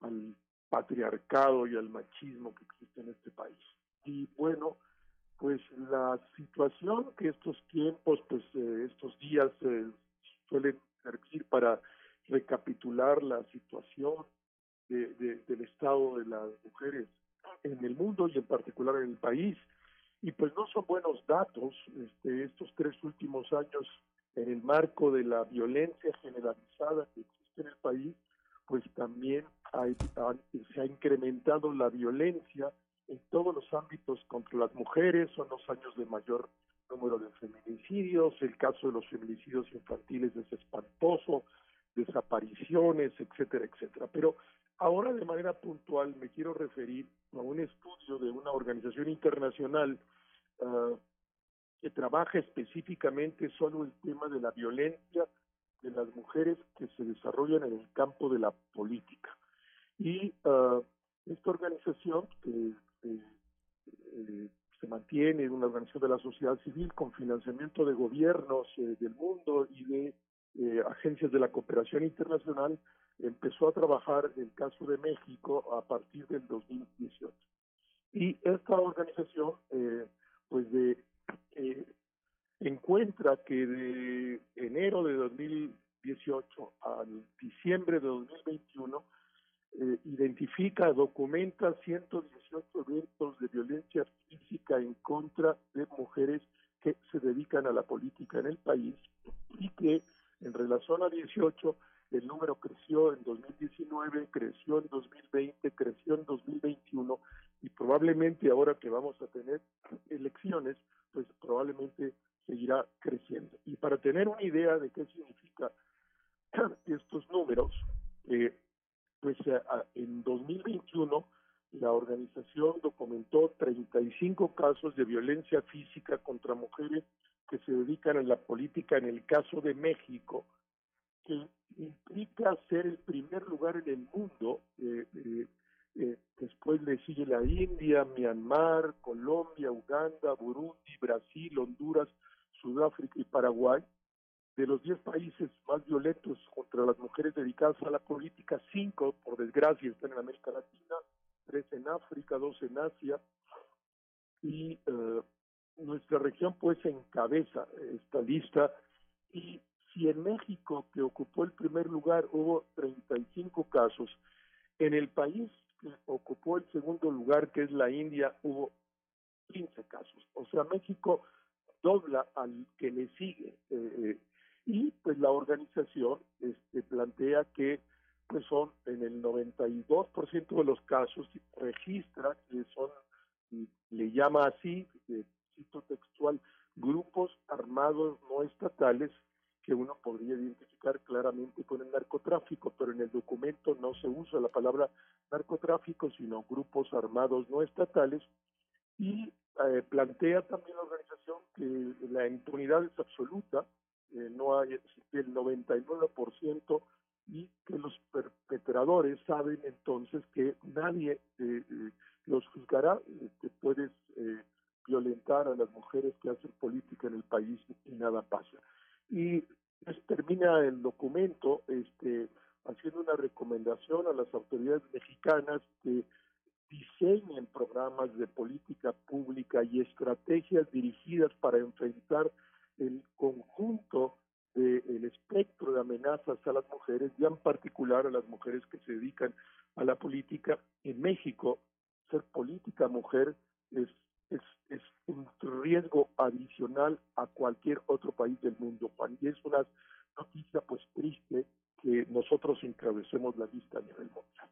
al patriarcado y al machismo que existe en este país. Y bueno, pues la situación que estos tiempos, pues eh, estos días eh, suelen servir para recapitular la situación de, del estado de las mujeres en el mundo y en particular en el país. Y pues no son buenos datos este, estos tres últimos años en el marco de la violencia generalizada que existe en el país, pues también hay, se ha incrementado la violencia en todos los ámbitos contra las mujeres, son los años de mayor número de feminicidios, el caso de los feminicidios infantiles es espantoso, desapariciones, etcétera, etcétera. Pero ahora de manera puntual me quiero referir a un estudio de una organización internacional ah, que trabaja específicamente solo el tema de la violencia de las mujeres que se desarrollan en el campo de la política. Y uh, esta organización, que eh, se mantiene en una organización de la sociedad civil con financiamiento de gobiernos eh, del mundo y de eh, agencias de la cooperación internacional, empezó a trabajar el caso de México a partir del 2018. Y esta organización, pues de encuentra que de enero de 2018 al diciembre de 2021 eh, identifica, documenta 118 eventos de violencia física en contra de mujeres que se dedican a la política en el país y que en relación a 18 el número creció en 2019, creció en 2020, creció en 2021 y probablemente ahora que vamos a tener elecciones, pues probablemente seguirá creciendo. Y para tener una idea de qué significa (clears throat) estos números, eh, pues eh, en 2021 la organización documentó 35 casos de violencia física contra mujeres que se dedican a la política en el caso de México, implica ser el primer lugar en el mundo. Eh, eh, después le sigue la India, Myanmar, Colombia, Uganda, Burundi, Brasil, Honduras, Sudáfrica y Paraguay, de los 10 países más violentos contra las mujeres dedicadas a la política, cinco, por desgracia, están en América Latina, tres en África, dos en Asia, y eh, nuestra región pues encabeza esta lista, y si en México, que ocupó el primer lugar, hubo 35 casos, en el país que ocupó el segundo lugar, que es la India, hubo 15 casos. O sea, México dobla al que le sigue. Eh, eh, y pues la organización este, plantea que pues son en el 92% de los casos registra que son, le llama así, eh, cito textual, grupos armados no estatales que uno podría identificar claramente con el narcotráfico, pero en el documento no se usa la palabra narcotráfico, sino grupos armados no estatales, y eh, plantea también la organización que la impunidad es absoluta, eh, no hay el 99% y que los perpetradores saben entonces que nadie eh, los juzgará, que puedes violentar a las mujeres que hacen política en el país y nada pasa. Y pues, termina el documento este, haciendo una recomendación a las autoridades mexicanas que diseñen programas de política pública y estrategias dirigidas para enfrentar el conjunto del espectro de amenazas a las mujeres y en particular a las mujeres que se dedican a la política. En México, ser política mujer es, es, un riesgo adicional a cualquier otro país del mundo. Y es una noticia pues triste que nosotros encabecemos la lista a nivel mundial.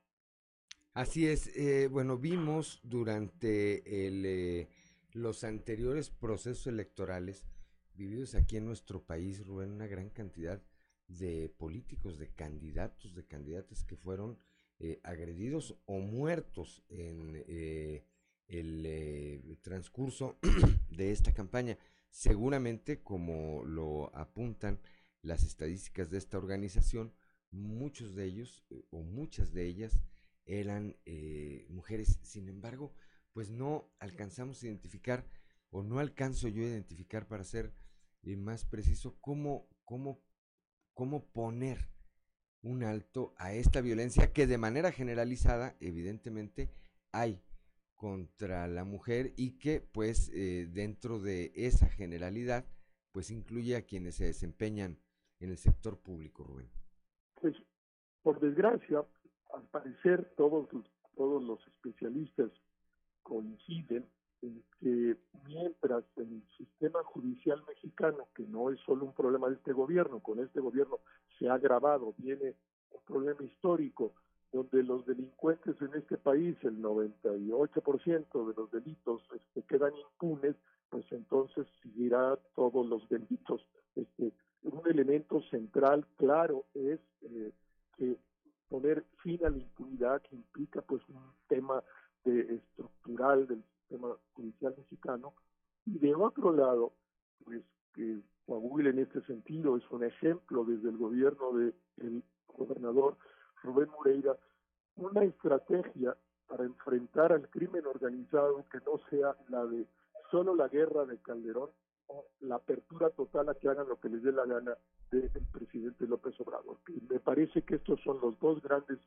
Así es, eh, bueno, vimos durante el, eh, los anteriores procesos electorales vividos aquí en nuestro país, Rubén, una gran cantidad de políticos, de candidatos, de candidatas que fueron eh, agredidos o muertos en eh, el eh, transcurso (clears throat) de esta campaña. Seguramente, como lo apuntan las estadísticas de esta organización, muchos de ellos o muchas de ellas eran mujeres. Sin embargo, pues no alcanzamos a identificar o no alcanzo yo a identificar para ser más preciso cómo, cómo, cómo poner un alto a esta violencia que de manera generalizada, evidentemente, hay contra la mujer y que pues eh, dentro de esa generalidad pues incluye a quienes se desempeñan en el sector público, Rubén. Pues por desgracia, al parecer todos todos los especialistas coinciden que mientras el sistema judicial mexicano, que no es solo un problema de este gobierno, con este gobierno se ha agravado, viene un problema histórico, donde los delincuentes en este país, el 98% de los delitos este, quedan impunes, pues entonces seguirá todos los delitos. Este, un elemento central, claro, es eh, que poner fin a la impunidad que implica pues un tema de, estructural del sistema judicial mexicano, y de otro lado, pues que en este sentido es un ejemplo desde el gobierno del gobernador Rubén Moreira, una estrategia para enfrentar al crimen organizado que no sea la de solo la guerra de Calderón o la apertura total a que hagan lo que les dé la gana del presidente López Obrador. me parece que estos son los dos grandes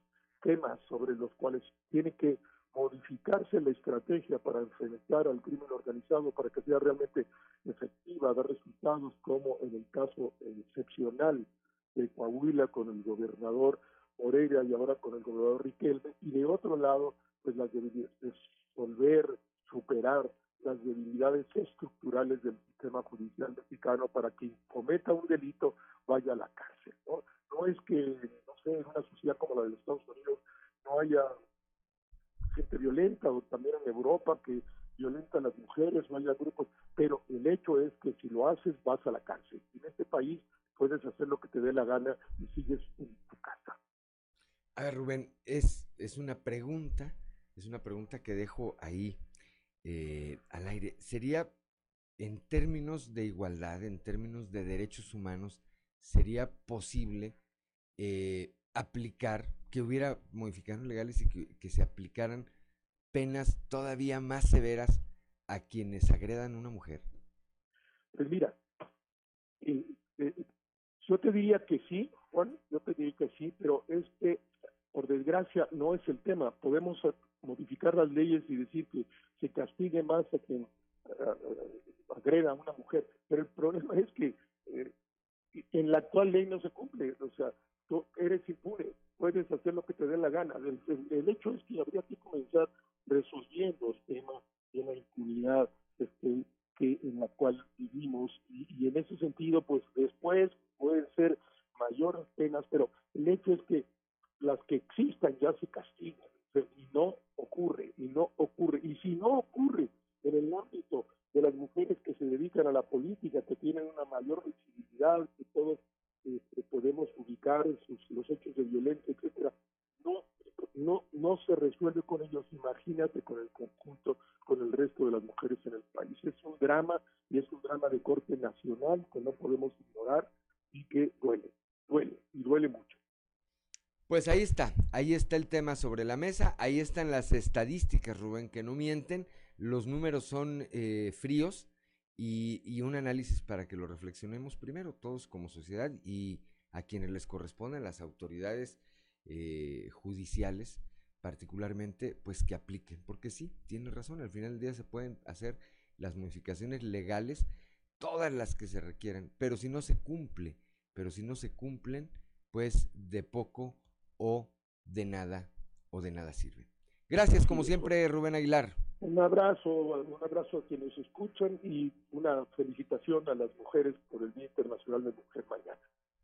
temas sobre los cuales tiene que modificarse la estrategia para enfrentar al crimen organizado para que sea realmente efectiva, dar resultados como en el caso excepcional de Coahuila con el gobernador Moreira y ahora con el gobernador Riquelme, y de otro lado, pues las debilidades, volver, superar las debilidades estructurales del sistema judicial mexicano para que cometa un delito vaya a la cárcel. No, no es que, no sé, en una sociedad como la de los Estados Unidos no haya gente violenta o también en Europa que violenta a las mujeres o haya grupos, pero el hecho es que si lo haces vas a la cárcel. En este país puedes hacer lo que te dé la gana y sigues en tu casa. A ver, Rubén, es, es una pregunta, es una pregunta que dejo ahí eh, al aire. ¿Sería, en términos de igualdad, en términos de derechos humanos, sería posible eh, aplicar que hubiera modificaciones legales y que, se aplicaran penas todavía más severas a quienes agredan a una mujer? Pues mira, eh, yo te diría que sí, Juan, yo te diría que sí, pero este, por desgracia, no es el tema. Podemos modificar las leyes y decir que se castigue más a quien agreda a una mujer, pero el problema es que eh, en la actual ley no se cumple, o sea, tú eres impune, puedes hacer lo que te dé la gana. El, hecho es que habría que comenzar resolviendo el tema de la impunidad este, que, en la cual vivimos y, en ese sentido, pues después pueden ser mayores penas, pero el hecho es que las que existan ya se castigan y no ocurre, y no ocurre. Y si no ocurre en el ámbito de las mujeres que se dedican a la política, que tienen una mayor visibilidad, que todos este, podemos ubicar los hechos de violencia, etcétera, no, no, no se resuelve con ellos, imagínate con el conjunto, con el resto de las mujeres en el país. Es un drama y es un drama de corte nacional que no podemos ignorar y que duele, duele y duele mucho. Pues ahí está, ahí está el tema sobre la mesa, ahí están las estadísticas, Rubén, que no mienten, los números son eh, fríos, y, un análisis para que lo reflexionemos primero todos como sociedad y a quienes les corresponden las autoridades eh, judiciales, particularmente, pues que apliquen, porque sí, tiene razón, al final del día se pueden hacer las modificaciones legales, todas las que se requieran, pero si no se cumple, pero si no se cumplen, pues de poco o de nada o de nada sirve. Gracias, como siempre, Rubén Aguilar. Un abrazo, un abrazo a quienes escuchan y una felicitación a las mujeres por el Día Internacional de Mujer mañana.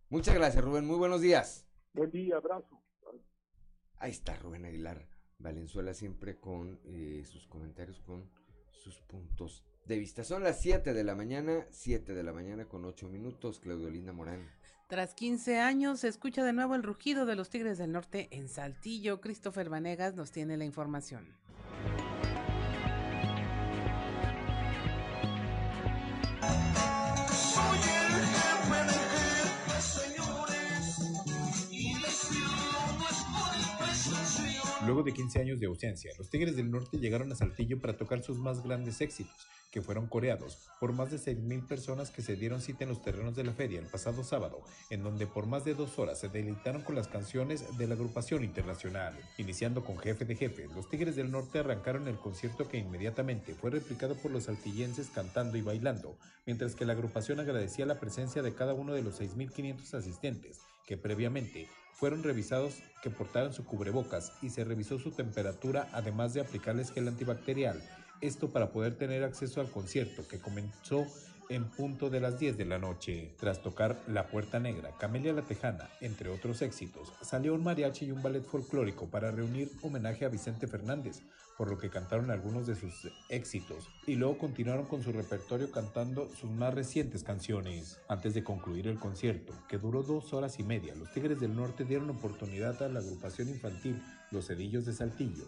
Muchas gracias, Rubén. Muy buenos días. Buen día, abrazo. Ahí está Rubén Aguilar Valenzuela siempre con eh, sus comentarios, con sus puntos de vista. Son las 7 de la mañana, 7 de la mañana con 8 minutos, Claudio Linda Morán. Tras 15 años, se escucha de nuevo el rugido de los Tigres del Norte en Saltillo. Christopher Vanegas nos tiene la información. Luego de 15 años de ausencia, los Tigres del Norte llegaron a Saltillo para tocar sus más grandes éxitos, que fueron coreados por más de 6.000 personas que se dieron cita en los terrenos de la feria el pasado sábado, en donde por más de dos horas se deleitaron con las canciones de la agrupación internacional. Iniciando con Jefe de Jefe, los Tigres del Norte arrancaron el concierto que inmediatamente fue replicado por los saltillenses cantando y bailando, mientras que la agrupación agradecía la presencia de cada uno de los 6.500 asistentes, que previamente fueron revisados que portaran su cubrebocas y se revisó su temperatura además de aplicarles gel antibacterial. Esto para poder tener acceso al concierto que comenzó en punto de las 10 de la noche. Tras tocar La Puerta Negra, Camelia la Tejana, entre otros éxitos, salió un mariachi y un ballet folclórico para reunir homenaje a Vicente Fernández, por lo que cantaron algunos de sus éxitos y luego continuaron con su repertorio cantando sus más recientes canciones. Antes de concluir el concierto, que duró dos horas y media, los Tigres del Norte dieron oportunidad a la agrupación infantil Los Cedillos de Saltillo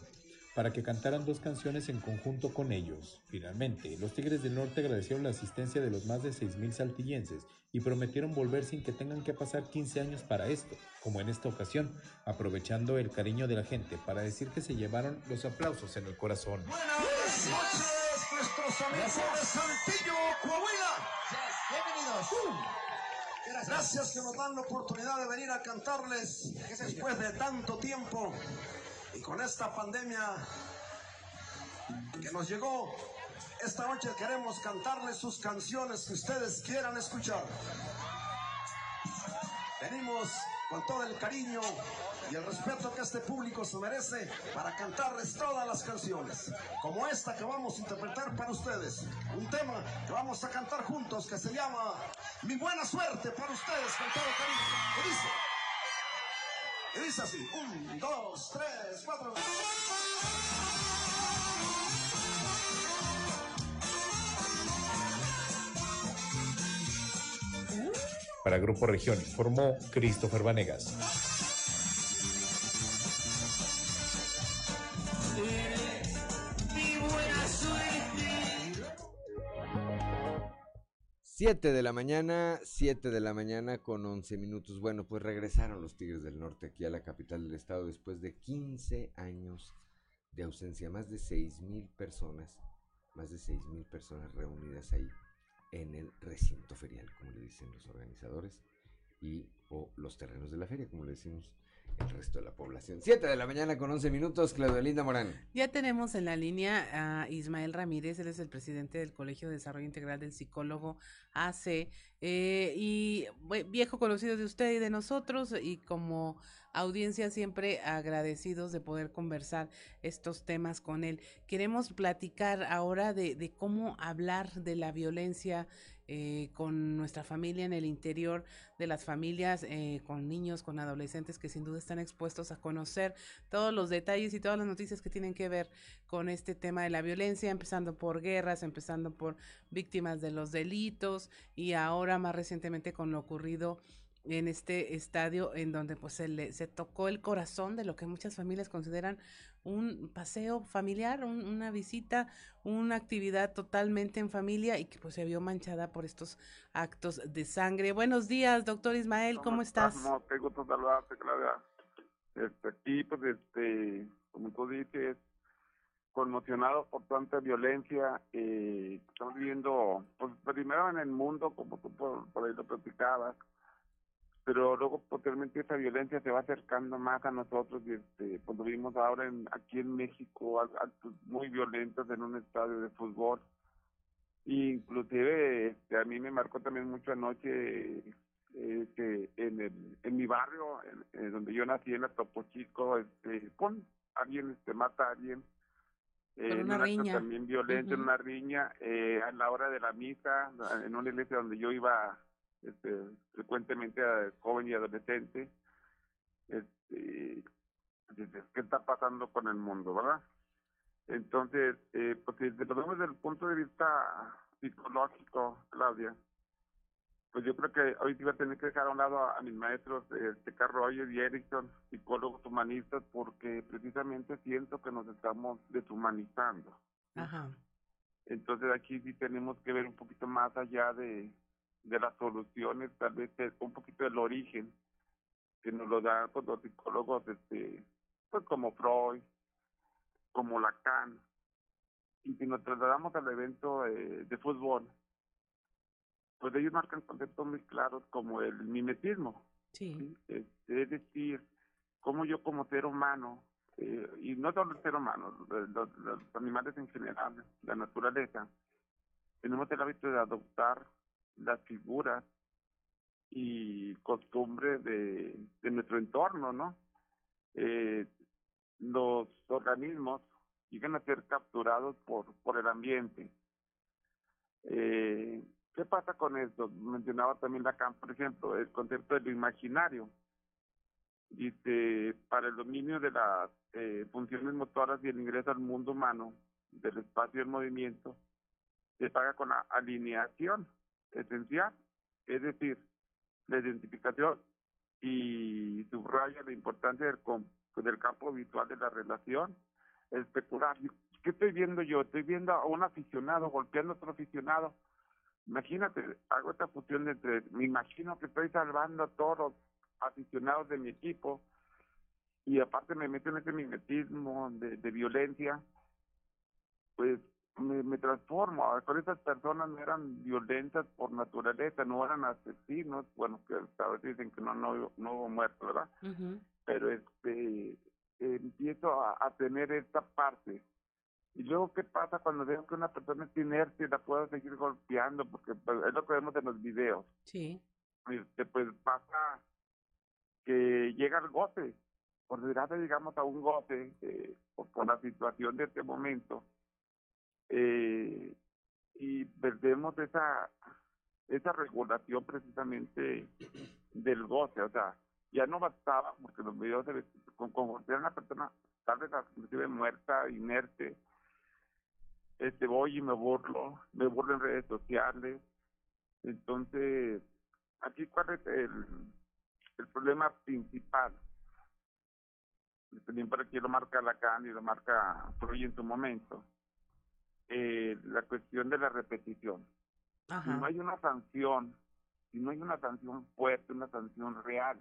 para que cantaran dos canciones en conjunto con ellos. Finalmente, los Tigres del Norte agradecieron la asistencia de los más de 6.000 saltillenses y prometieron volver sin que tengan que pasar 15 años para esto, como en esta ocasión, aprovechando el cariño de la gente para decir que se llevaron los aplausos en el corazón. Buenas noches, nuestros amigos de Saltillo, Coahuila. Bienvenidos. Gracias que nos dan la oportunidad de venir a cantarles después de tanto tiempo y con esta pandemia que nos llegó, esta noche queremos cantarles sus canciones que ustedes quieran escuchar. Venimos con todo el cariño y el respeto que este público se merece para cantarles todas las canciones, como esta que vamos a interpretar para ustedes. Un tema que vamos a cantar juntos que se llama Mi buena suerte para ustedes con todo cariño. Y dice así, un, dos, tres, cuatro. Para Grupo Región informó Christopher Vanegas. Siete de la mañana, siete de la mañana con once minutos. Bueno, pues regresaron los Tigres del Norte aquí a la capital del estado después de 15 años de ausencia. Más de seis mil personas, más de seis mil personas reunidas ahí en el recinto ferial, como le dicen los organizadores, y o los terrenos de la feria, como le decimos el resto de la población. 7 de la mañana con 11 minutos, Claudia Linda Morán. Ya tenemos en la línea a Ismael Ramírez, él es el presidente del Colegio de Desarrollo Integral del Psicólogo AC, eh, y viejo conocido de usted y de nosotros, y como audiencia siempre agradecidos de poder conversar estos temas con él. Queremos platicar ahora de cómo hablar de la violencia eh, con nuestra familia en el interior de las familias, eh, con niños, con adolescentes que sin duda están expuestos a conocer todos los detalles y todas las noticias que tienen que ver con este tema de la violencia, empezando por guerras, empezando por víctimas de los delitos y ahora más recientemente con lo ocurrido en este estadio en donde pues se, le, se tocó el corazón de lo que muchas familias consideran un paseo familiar, una visita, una actividad totalmente en familia y que pues se vio manchada por estos actos de sangre. Buenos días, doctor Ismael, ¿cómo, estás? No, qué gusto saludarte, Claudia. Este, aquí, pues, este, como tú dices, conmocionados por tanta violencia, eh, estamos viviendo, pues, primero en el mundo, como tú por, por ahí lo platicabas, pero luego posteriormente esa violencia se va acercando más a nosotros y este, pues lo vimos ahora en, aquí en México, ac- actos muy violentos en un estadio de fútbol. Inclusive este, a mí me marcó también mucho anoche que en, el, en mi barrio, en, en donde yo nací, en la Topo Chico, este, pon, alguien este, mata a alguien. eh, en una riña. también violento, en Ujú. una riña, eh, a la hora de la misa, en una iglesia donde yo iba este, frecuentemente a joven y adolescente. Este, ¿qué está pasando con el mundo, verdad? Entonces, eh, pues si lo vemos desde el punto de vista psicológico, Claudia, pues yo creo que hoy sí voy a tener que dejar a un lado a, a mis maestros, este, Carl Rogers y Erickson, psicólogos humanistas, porque precisamente siento que nos estamos deshumanizando. Ajá. Entonces aquí sí tenemos que ver un poquito más allá de, de las soluciones, tal vez eh, un poquito del origen que nos lo dan pues, los psicólogos, este, pues como Freud, como Lacan. Y si nos trasladamos al evento eh, de fútbol, pues ellos marcan conceptos muy claros como el mimetismo. Sí. Este, es decir, cómo yo como ser humano, eh, y no solo el ser humano, los- los animales en general, la naturaleza, tenemos el hábito de adoptar las figuras y costumbres de, de nuestro entorno, ¿no? Eh, los organismos llegan a ser capturados por, por el ambiente. Eh, ¿Qué pasa con esto? Mencionaba también Lacan, por ejemplo, el concepto del imaginario. Dice, para el dominio de las eh, funciones motoras y el ingreso al mundo humano, del espacio y el movimiento, se paga con la alineación esencial, es decir, la identificación y subraya la importancia del, del campo visual de la relación, especular. ¿Qué estoy viendo yo? Estoy viendo a un aficionado golpeando a otro aficionado. Imagínate, hago esta fusión entre, me imagino que estoy salvando a todos los aficionados de mi equipo y aparte me meto en ese mimetismo de violencia, pues me, me transformo. Mejor esas personas no eran violentas por naturaleza, no eran asesinos, bueno, que a veces dicen que no, no, no hubo muerto, ¿verdad? Pero este eh, empiezo a, a tener esta parte y luego qué pasa cuando veo que una persona es inerte y la puedo seguir golpeando porque pues, es lo que vemos en los videos Sí. este pues pasa que llega el goce por desgracia llegamos a un goce eh, por, por la situación de este momento eh, y perdemos esa esa regulación precisamente del goce, o sea, ya no bastaba, porque los videos se con, con a una persona, tal vez inclusive muerta, inerte, este voy y me burlo, me burlo en redes sociales, entonces, aquí cuál es el, el problema principal, también para aquí lo marca Lacan y lo marca Freud en su momento, eh, la cuestión de la repetición si Ajá. no hay una sanción, si no hay una sanción fuerte, una sanción real,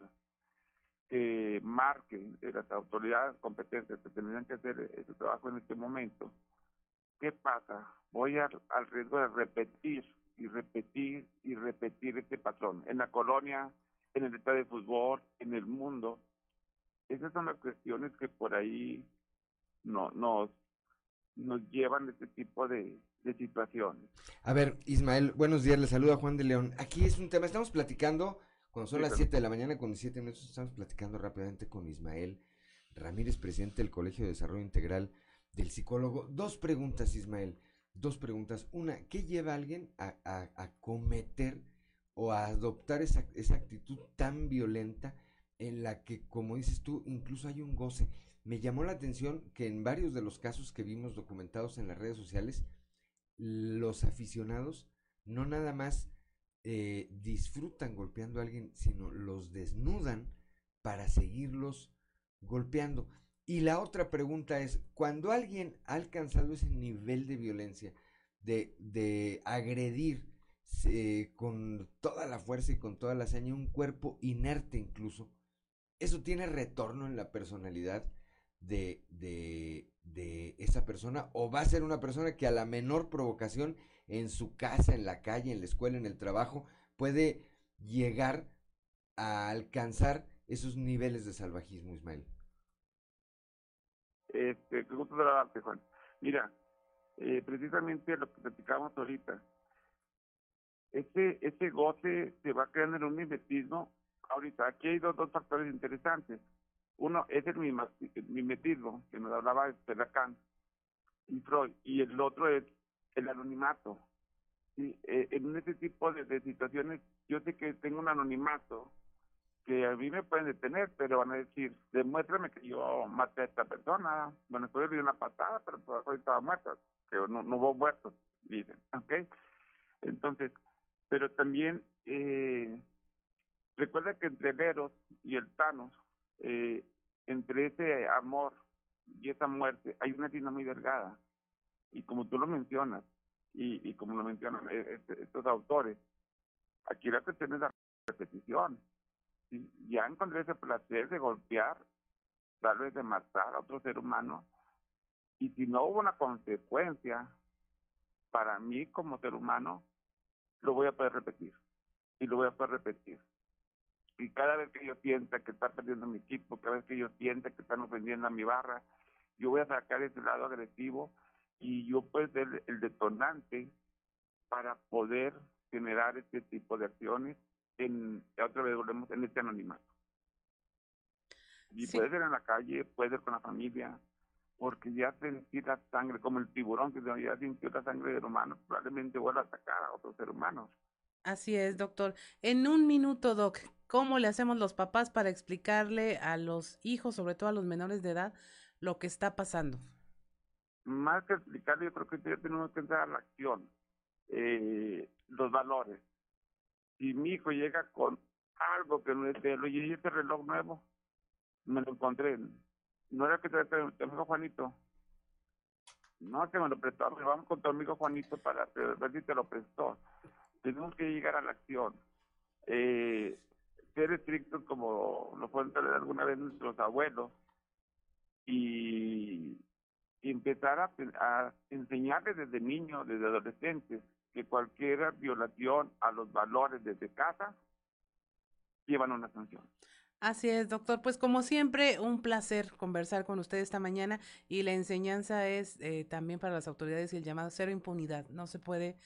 que marque las autoridades competentes que tendrían que hacer ese trabajo en este momento, ¿qué pasa? Voy al, al riesgo de repetir y repetir y repetir este patrón en la colonia, en el estadio de fútbol, en el mundo. Esas son las cuestiones que por ahí no, nos, nos llevan a este tipo de, de situaciones. A ver, Ismael, buenos días, le saluda Juan de León. Aquí es un tema, estamos platicando, cuando son Sí, las claro. 7 de la mañana con 17 minutos, estamos platicando rápidamente con Ismael Ramírez, presidente del Colegio de Desarrollo Integral del Psicólogo. Dos preguntas, Ismael, dos preguntas. Una, ¿qué lleva a alguien a, a- a cometer o a adoptar esa, esa actitud tan violenta en la que, como dices tú, incluso hay un goce? Me llamó la atención que en varios de los casos que vimos documentados en las redes sociales, los aficionados no nada más eh, disfrutan golpeando a alguien, sino los desnudan para seguirlos golpeando. Y la otra pregunta es, cuando alguien ha alcanzado ese nivel de violencia, de, agredir eh, con toda la fuerza y con toda la hazaña un cuerpo inerte incluso, eso tiene retorno en la personalidad de, de, de esa persona o va a ser una persona que a la menor provocación en su casa, en la calle, en la escuela, en el trabajo, puede llegar a alcanzar esos niveles de salvajismo, Ismael? Este, qué Juan. Mira, eh, precisamente lo que platicamos ahorita, este, este goce se va creando en un mimetismo. Ahorita, aquí hay dos, dos factores interesantes. Uno es el mimetismo, que nos hablaba Lacan y Freud, y el otro es el anonimato. Sí, eh, en ese tipo de, de situaciones, yo sé que tengo un anonimato que a mí me pueden detener, pero van a decir, demuéstrame que yo maté a esta persona. Bueno, estoy di una patada, pero por hoy estaba muerta, que no, no hubo muertos, dicen, ¿ok? Entonces, pero también, eh, recuerda que entre el Eros y el Thanos, eh, entre ese amor y esa muerte, hay una línea muy delgada. Y como tú lo mencionas, y, y como lo mencionan eh, este- estos autores, aquí la cuestión es la repetición. ¿sí? Ya encontré ese placer de golpear, tal vez de matar a otro ser humano, y si no hubo una consecuencia para mí como ser humano, lo voy a poder repetir, y lo voy a poder repetir. Y cada vez que yo sienta que está perdiendo mi equipo, cada vez que yo sienta que están ofendiendo a mi barra, yo voy a sacar ese lado agresivo y yo puedo ser el detonante para poder generar este tipo de acciones en, otra vez volvemos en este anonimato. Y Sí. puede ser en la calle, puede ser con la familia, porque ya sentí la sangre, como el tiburón que ya sintió la sangre del humano, probablemente vuelva a atacar a otro ser humano. Así es, doctor. En un minuto, doc, ¿cómo le hacemos los papás para explicarle a los hijos, sobre todo a los menores de edad, lo que está pasando? Más que explicarle, yo creo que tenemos que entrar a la acción, eh, los valores. Si mi hijo llega con algo que no es de él, oye, ¿y este reloj nuevo? Me lo encontré. No era que te te- tu amigo Juanito. No, que me lo prestó. Vamos con tu amigo Juanito para ver si te lo prestó. Tenemos que llegar a la acción. Eh, ser estrictos como lo fueron alguna vez nuestros abuelos y, y empezar a, a enseñarles desde niños, desde adolescentes, que cualquier violación a los valores desde casa llevan una sanción. Así es, doctor. Pues como siempre, un placer conversar con usted esta mañana y la enseñanza es eh, también para las autoridades y el llamado cero impunidad. No se puede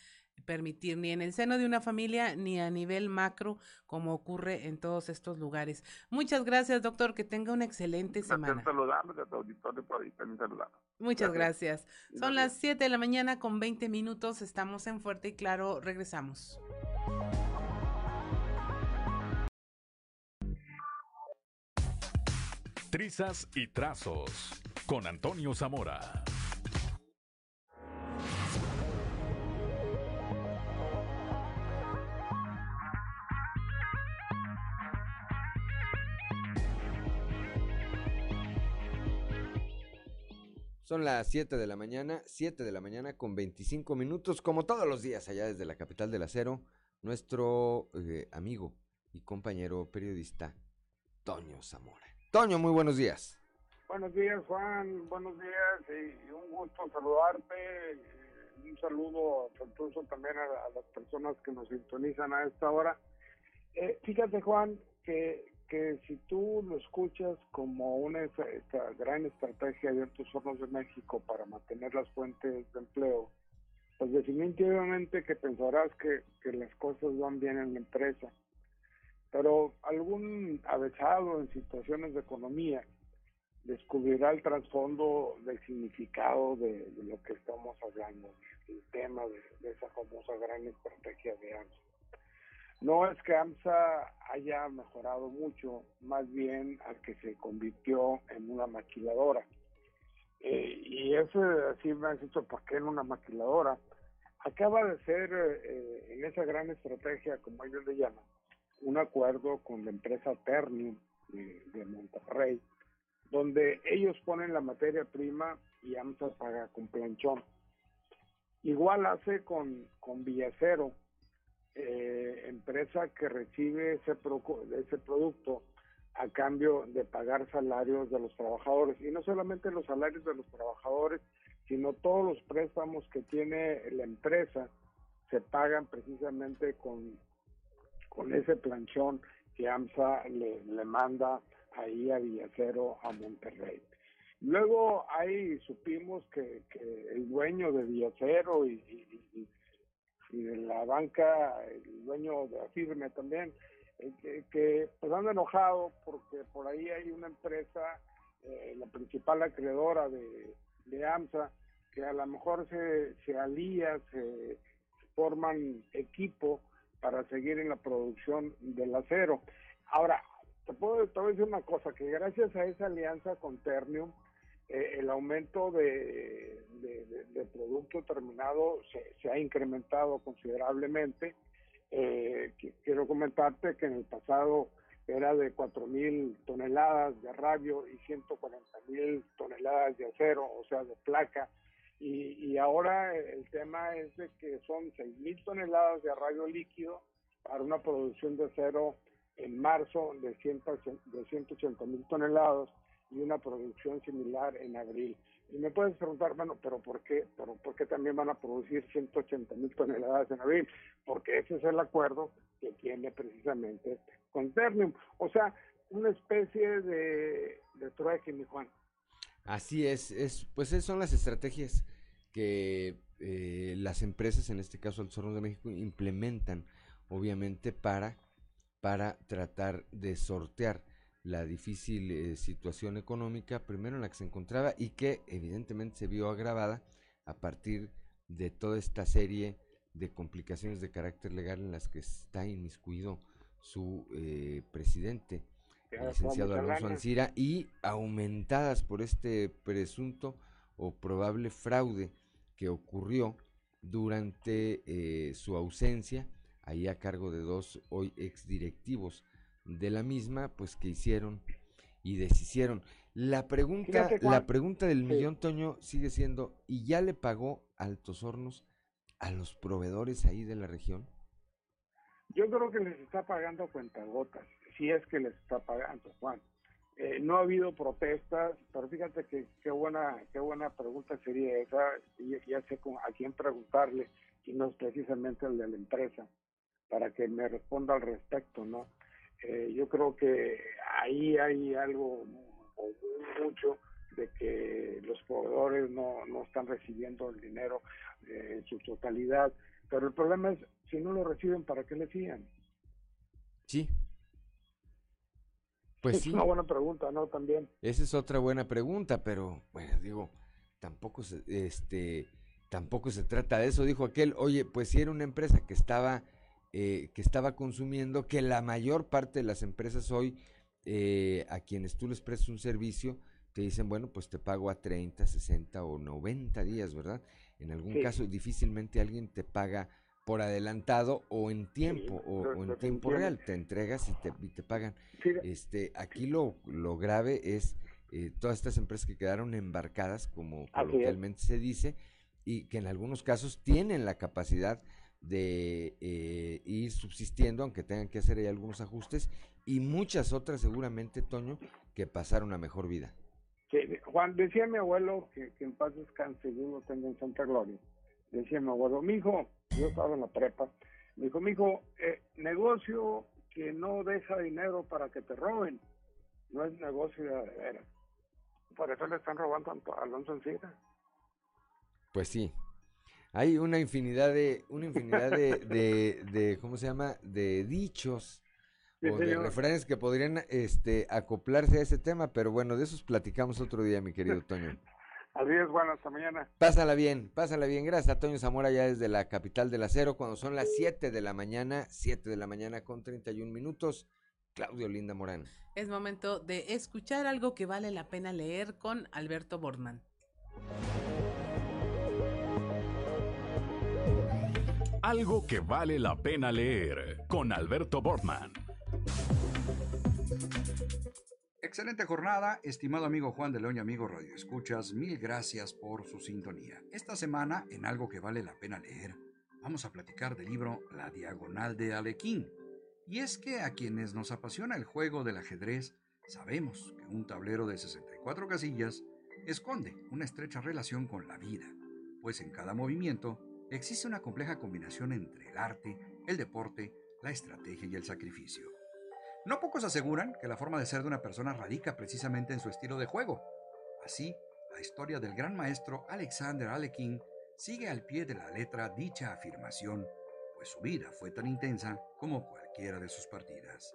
permitir ni en el seno de una familia ni a nivel macro como ocurre en todos estos lugares. Muchas gracias, doctor. Que tenga una excelente semana. Muchas gracias. Son las 7 de la mañana con 20 minutos. Estamos en Fuerte y Claro. Regresamos. Trizas y trazos con Antonio Zamora. Son las 7 de la mañana, 7 de la mañana con 25 minutos, como todos los días allá desde la capital del acero, nuestro eh, amigo y compañero periodista, Toño Zamora. Toño, muy buenos días. Buenos días, Juan. Buenos días y un gusto saludarte. eh, Un saludo afectuoso también a, a las personas que nos sintonizan a esta hora. Eh, fíjate, Juan, que, que si tú lo escuchas como una esta, gran estrategia de Altos Hornos de México para mantener las fuentes de empleo, pues definitivamente que pensarás que, que las cosas van bien en la empresa. Pero algún avesado en situaciones de economía descubrirá el trasfondo del significado de, lo que estamos hablando, el tema de, esa famosa gran estrategia de AMSA. No es que AMSA haya mejorado mucho, más bien al que se convirtió en una maquiladora. Eh, y eso así me has dicho, ¿por qué en una maquiladora? Acaba de ser eh, en esa gran estrategia, como ellos le llaman, un acuerdo con la empresa Ternium de, de Monterrey, donde ellos ponen la materia prima y AMSA paga con planchón. Igual hace con, con Villacero, eh, empresa que recibe ese, proco- ese producto a cambio de pagar salarios de los trabajadores. Y no solamente los salarios de los trabajadores, sino todos los préstamos que tiene la empresa se pagan precisamente con, con ese planchón que AMSA le, le manda ahí a Villacero a Monterrey. Luego ahí supimos que, el dueño de Villacero y- y- y de la banca, el dueño de Afirme también, eh, que, que pues han enojado porque por ahí hay una empresa, eh, la principal acreedora de, de AMSA, que a lo mejor se, se alía, se forman equipo para seguir en la producción del acero. Ahora, te puedo, decir una cosa, que gracias a esa alianza con Ternium, eh, el aumento de, de- de- producto terminado se, ha incrementado considerablemente. Eh, qui- quiero comentarte que en el pasado era de 4 mil toneladas de radio y 140 mil toneladas de acero, o sea, de placa. Y, ahora el tema es de que son 6 mil toneladas de radio líquido para una producción de acero en marzo de, 100, de 180 mil toneladas y una producción similar en abril. Y me puedes preguntar, bueno, pero ¿por qué? ¿Pero ¿Por qué también van a producir 180 mil toneladas en abril? Porque ese es el acuerdo que tiene precisamente con Ternium. O sea, una especie de, de trueque, mi Juan. Así es, es pues esas son las estrategias que eh, las empresas, en este caso el Hornos de México, implementan, obviamente, para, para tratar de sortear la difícil eh, situación económica, primero en la que se encontraba y que evidentemente se vio agravada a partir de toda esta serie de complicaciones de carácter legal en las que está inmiscuido su eh, presidente, el licenciado Alonso. Ancira, y aumentadas por este presunto o probable fraude que ocurrió durante eh, su ausencia, ahí a cargo de dos hoy exdirectivos de la misma, pues que hicieron y deshicieron. La pregunta, Fíjate, la pregunta del sí. millón, Toño, sigue siendo, ¿y ya le pagó Altos Hornos a los proveedores ahí de la región? Yo creo que les está pagando cuentagotas, si es que les está pagando, Juan. Eh, no ha habido protestas, pero fíjate que qué buena, qué buena pregunta sería esa, y ya sé con- a quién preguntarle, y no es precisamente el de la empresa, para que me responda al respecto, ¿no? Eh, yo creo que ahí hay algo mucho de que los proveedores no, no están recibiendo el dinero eh, en su totalidad, pero el problema es, si no lo reciben, ¿para qué le fían? Sí. Pues es sí. una buena pregunta, ¿no? También. Esa es otra buena pregunta, pero bueno, digo, tampoco se, este, tampoco se trata de eso. Dijo aquel, oye, pues si era una empresa que estaba, eh, que estaba consumiendo, que la mayor parte de las empresas hoy, eh, a quienes tú les prestas un servicio, te dicen, bueno, pues te pago a 30, 60 o 90 días, ¿verdad? En algún Sí. caso, difícilmente alguien te paga por adelantado o en tiempo o, en tiempo real, te entregas y te, y te pagan. Sí, Este, aquí lo, lo grave es eh, todas estas empresas que quedaron embarcadas, como coloquialmente se dice, y que en algunos casos tienen la capacidad de eh, ir subsistiendo, aunque tengan que hacer ahí algunos ajustes, y muchas otras seguramente, Toño, que pasaron a mejor vida. que Juan, decía mi abuelo, que, que en paz descanse y Dios lo tenga en santa gloria, decía mi abuelo, mi hijo, yo estaba en la prepa, me dijo, mi hijo, eh, negocio que no deja dinero para que te roben, no es negocio de veras. Por eso le están robando a Alonso Encina. Pues sí. Hay una infinidad de, una infinidad de, de, de, ¿cómo se llama? De dichos Sí, o de refranes que podrían este, acoplarse a ese tema, pero bueno, de esos platicamos otro día, mi querido Toño. (laughs) Así es, bueno, hasta mañana. Pásala bien, pásala bien. Gracias a Toño Zamora ya desde la capital del acero, cuando son las 7 de la mañana, 7 de la mañana con 31 minutos. Claudio Linda Morán. Es momento de escuchar algo que vale la pena leer con Alberto Bortman. Algo que vale la pena leer con Alberto Bortman. Excelente jornada, estimado amigo Juan de León y amigo Radio Escuchas, mil gracias por su sintonía. Esta semana, en algo que vale la pena leer, vamos a platicar del libro La Diagonal de Alequín. Y es que a quienes nos apasiona el juego del ajedrez, sabemos que un tablero de 64 casillas esconde una estrecha relación con la vida, pues en cada movimiento existe una compleja combinación entre el arte, el deporte, la estrategia y el sacrificio. No pocos aseguran que la forma de ser de una persona radica precisamente en su estilo de juego. Así, la historia del gran maestro Alexander Alekin sigue al pie de la letra dicha afirmación, pues su vida fue tan intensa como cualquiera de sus partidas.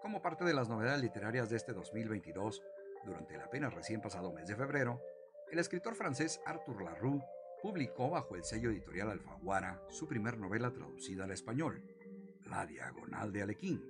Como parte de las novedades literarias de este 2022, durante el apenas recién pasado mes de febrero, el escritor francés Arthur Larue publicó bajo el sello editorial Alfaguara su primer novela traducida al español, La Diagonal de Alequín,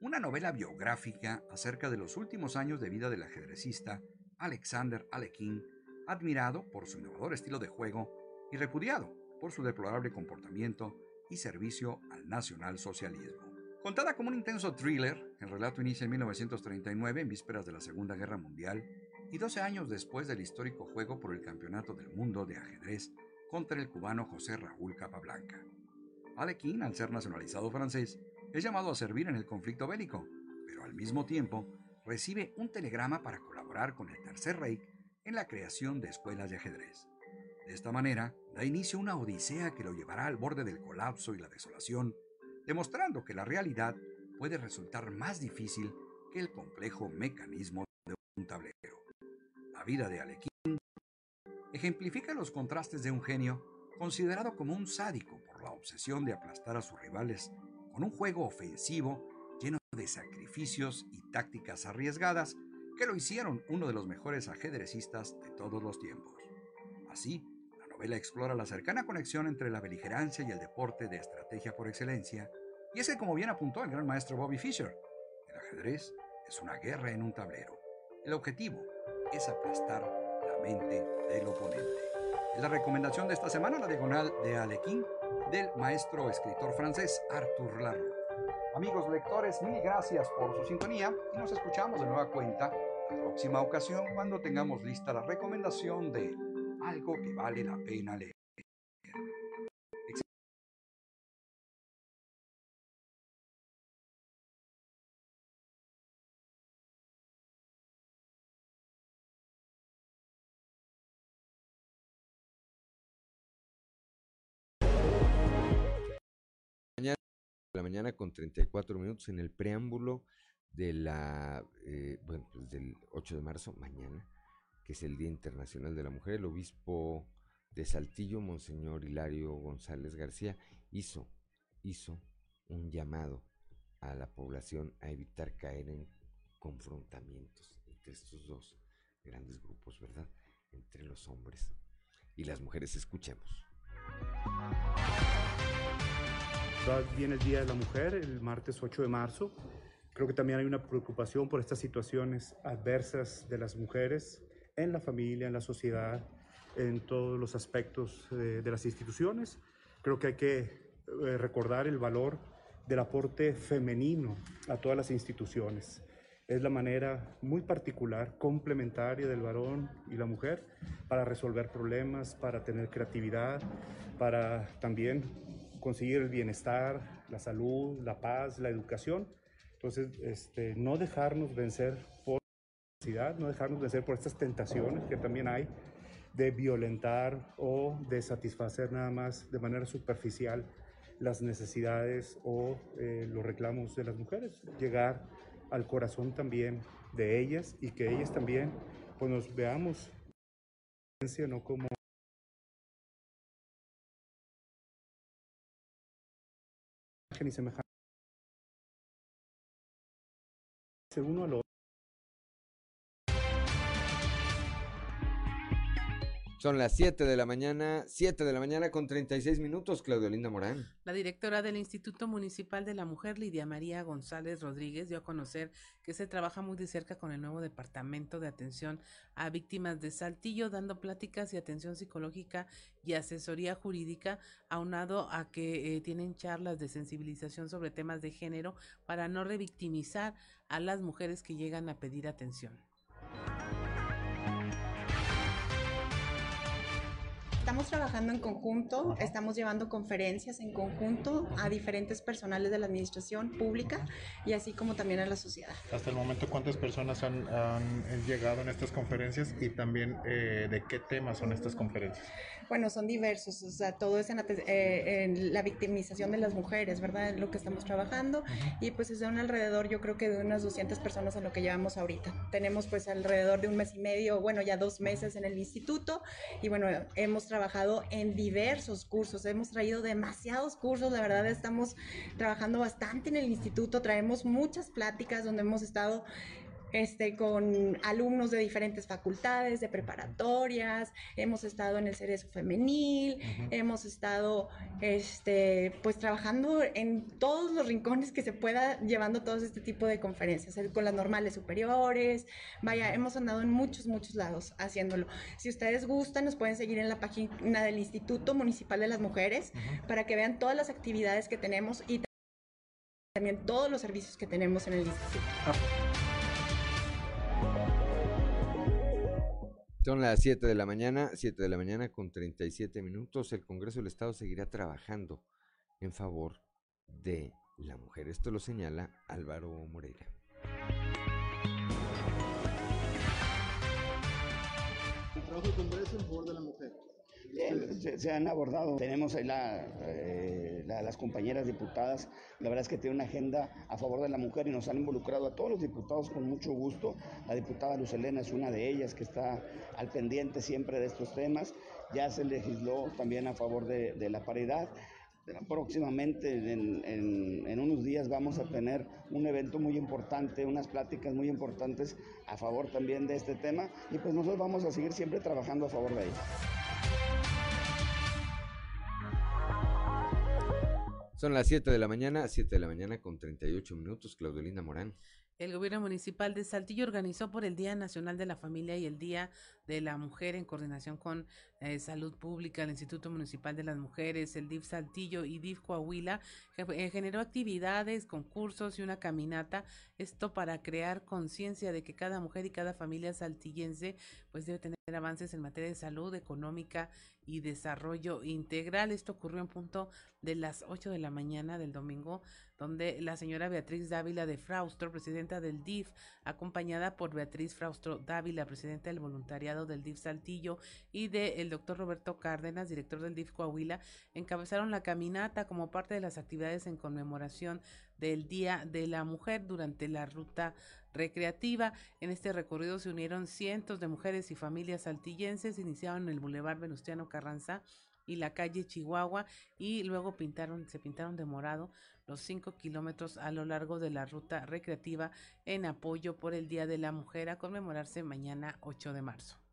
una novela biográfica acerca de los últimos años de vida del ajedrecista Alexander Alekhine, admirado por su innovador estilo de juego y repudiado por su deplorable comportamiento y servicio al nacionalsocialismo. Contada como un intenso thriller, el relato inicia en 1939, en vísperas de la Segunda Guerra Mundial, y 12 años después del histórico juego por el Campeonato del Mundo de Ajedrez contra el cubano José Raúl Capablanca. Alequín, al ser nacionalizado francés, es llamado a servir en el conflicto bélico, pero al mismo tiempo recibe un telegrama para colaborar con el Tercer Reich en la creación de escuelas de ajedrez. De esta manera, da inicio una odisea que lo llevará al borde del colapso y la desolación, demostrando que la realidad puede resultar más difícil que el complejo mecanismo de un tablero. Vida de Alequín ejemplifica los contrastes de un genio considerado como un sádico por la obsesión de aplastar a sus rivales con un juego ofensivo lleno de sacrificios y tácticas arriesgadas que lo hicieron uno de los mejores ajedrecistas de todos los tiempos. Así, la novela explora la cercana conexión entre la beligerancia y el deporte de estrategia por excelencia, y es que como bien apuntó el gran maestro Bobby Fischer, el ajedrez es una guerra en un tablero. El objetivo es aplastar la mente del oponente. Es la recomendación de esta semana, la diagonal de Alequín, del maestro escritor francés Arthur Larue. Amigos lectores, mil gracias por su sintonía y nos escuchamos de nueva cuenta la próxima ocasión cuando tengamos lista la recomendación de algo que vale la pena leer. Mañana con 34 minutos en el preámbulo de la, eh, pues del 8 de marzo, mañana, que es el Día Internacional de la Mujer, el obispo de Saltillo, Monseñor Hilario González García, hizo, hizo un llamado a la población a evitar caer en confrontamientos entre estos dos grandes grupos, ¿verdad? Entre los hombres y las mujeres. Escuchemos. Viene el Día de la Mujer, el martes 8 de marzo. Creo que también hay una preocupación por estas situaciones adversas de las mujeres en la familia, en la sociedad, en todos los aspectos de, de las instituciones. Creo que hay que eh, recordar el valor del aporte femenino a todas las instituciones. Es la manera muy particular, complementaria del varón y la mujer para resolver problemas, para tener creatividad, para también conseguir el bienestar, la salud, la paz, la educación. Entonces, este, no dejarnos vencer por la necesidad, no dejarnos vencer por estas tentaciones que también hay de violentar o de satisfacer nada más de manera superficial las necesidades o eh, los reclamos de las mujeres, llegar al corazón también de ellas y que ellas también pues nos veamos no como ni semejanza. Uno al Son las 7 de la mañana, 7 de la mañana con 36 minutos, Claudio Linda Morán. La directora del Instituto Municipal de la Mujer, Lidia María González Rodríguez, dio a conocer que se trabaja muy de cerca con el nuevo Departamento de Atención a Víctimas de Saltillo, dando pláticas y atención psicológica y asesoría jurídica, aunado a que eh, tienen charlas de sensibilización sobre temas de género para no revictimizar a las mujeres que llegan a pedir atención. Estamos trabajando en conjunto, estamos llevando conferencias en conjunto a diferentes personales de la administración pública y así como también a la sociedad. Hasta el momento, ¿cuántas personas han, han llegado en estas conferencias y también eh, de qué temas son estas conferencias? Bueno, son diversos, o sea, todo es en, eh, en la victimización de las mujeres, ¿verdad? Es lo que estamos trabajando y pues es de un alrededor, yo creo que de unas 200 personas en lo que llevamos ahorita. Tenemos pues alrededor de un mes y medio, bueno, ya dos meses en el instituto y bueno, hemos trabajado en diversos cursos, hemos traído demasiados cursos, la verdad estamos trabajando bastante en el instituto, traemos muchas pláticas donde hemos estado este, con alumnos de diferentes facultades, de preparatorias, hemos estado en el Cerezo Femenil, hemos estado este, pues trabajando en todos los rincones que se pueda, llevando todo este tipo de conferencias, con las normales superiores, vaya, hemos andado en muchos, muchos lados haciéndolo. Si ustedes gustan, nos pueden seguir en la página del Instituto Municipal de las Mujeres para que vean todas las actividades que tenemos y también todos los servicios que tenemos en el instituto. Son las 7 de la mañana, 7 de la mañana con 37 minutos. El Congreso del Estado seguirá trabajando en favor de la mujer. Esto lo señala Álvaro Moreira. El trabajo del Congreso en favor de la mujer. Se, se, han abordado, tenemos ahí eh, la, las compañeras diputadas, la verdad es que tienen una agenda a favor de la mujer y nos han involucrado a todos los diputados con mucho gusto. La diputada Luz Elena es una de ellas que está al pendiente siempre de estos temas. Ya se legisló también a favor de, la paridad. Próximamente, en, en, unos días, vamos a tener un evento muy importante, unas pláticas muy importantes a favor también de este tema y pues nosotros vamos a seguir siempre trabajando a favor de ellos. Son las 7 de la mañana, 7 de la mañana con 38 minutos. Claudelina Morán. El gobierno municipal de Saltillo organizó por el Día Nacional de la Familia y el Día de la Mujer en coordinación con eh, Salud Pública, el Instituto Municipal de las Mujeres, el DIF Saltillo y DIF Coahuila, eh, generó actividades, concursos y una caminata. Esto para crear conciencia de que cada mujer y cada familia saltillense pues debe tener avances en materia de salud económica y desarrollo integral. Esto ocurrió en punto de las 8 de la mañana del domingo, donde la señora Beatriz Dávila de Fraustro, presidenta del DIF, acompañada por Beatriz Fraustro Dávila, presidenta del voluntariado del DIF Saltillo, y del el doctor Roberto Cárdenas, director del DIF Coahuila, encabezaron la caminata como parte de las actividades en conmemoración del Día de la Mujer durante la ruta recreativa. En este recorrido se unieron cientos de mujeres y familias saltillenses, iniciaron en el Boulevard Venustiano Carranza y la calle Chihuahua y luego pintaron, se pintaron de morado los cinco kilómetros a lo largo de la ruta recreativa en apoyo por el Día de la Mujer a conmemorarse mañana 8 de marzo.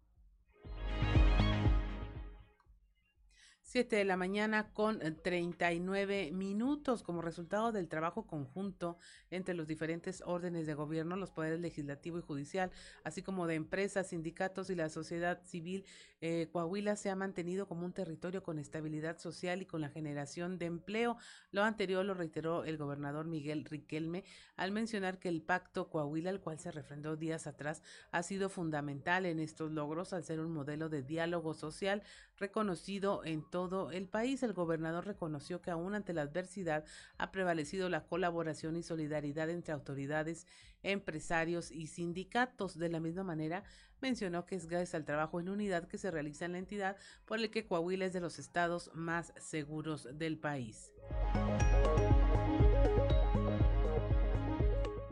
7 de la mañana con 39 minutos como resultado del trabajo conjunto entre los diferentes órdenes de gobierno, los poderes legislativo y judicial, así como de empresas, sindicatos y la sociedad civil. Eh, Coahuila se ha mantenido como un territorio con estabilidad social y con la generación de empleo. Lo anterior lo reiteró el gobernador Miguel Riquelme al mencionar que el pacto Coahuila, al cual se refrendó días atrás, ha sido fundamental en estos logros al ser un modelo de diálogo social reconocido en todo el país. El gobernador reconoció que aún ante la adversidad ha prevalecido la colaboración y solidaridad entre autoridades, empresarios y sindicatos. De la misma manera, mencionó que es gracias al trabajo en unidad que se realiza en la entidad por el que Coahuila es de los estados más seguros del país.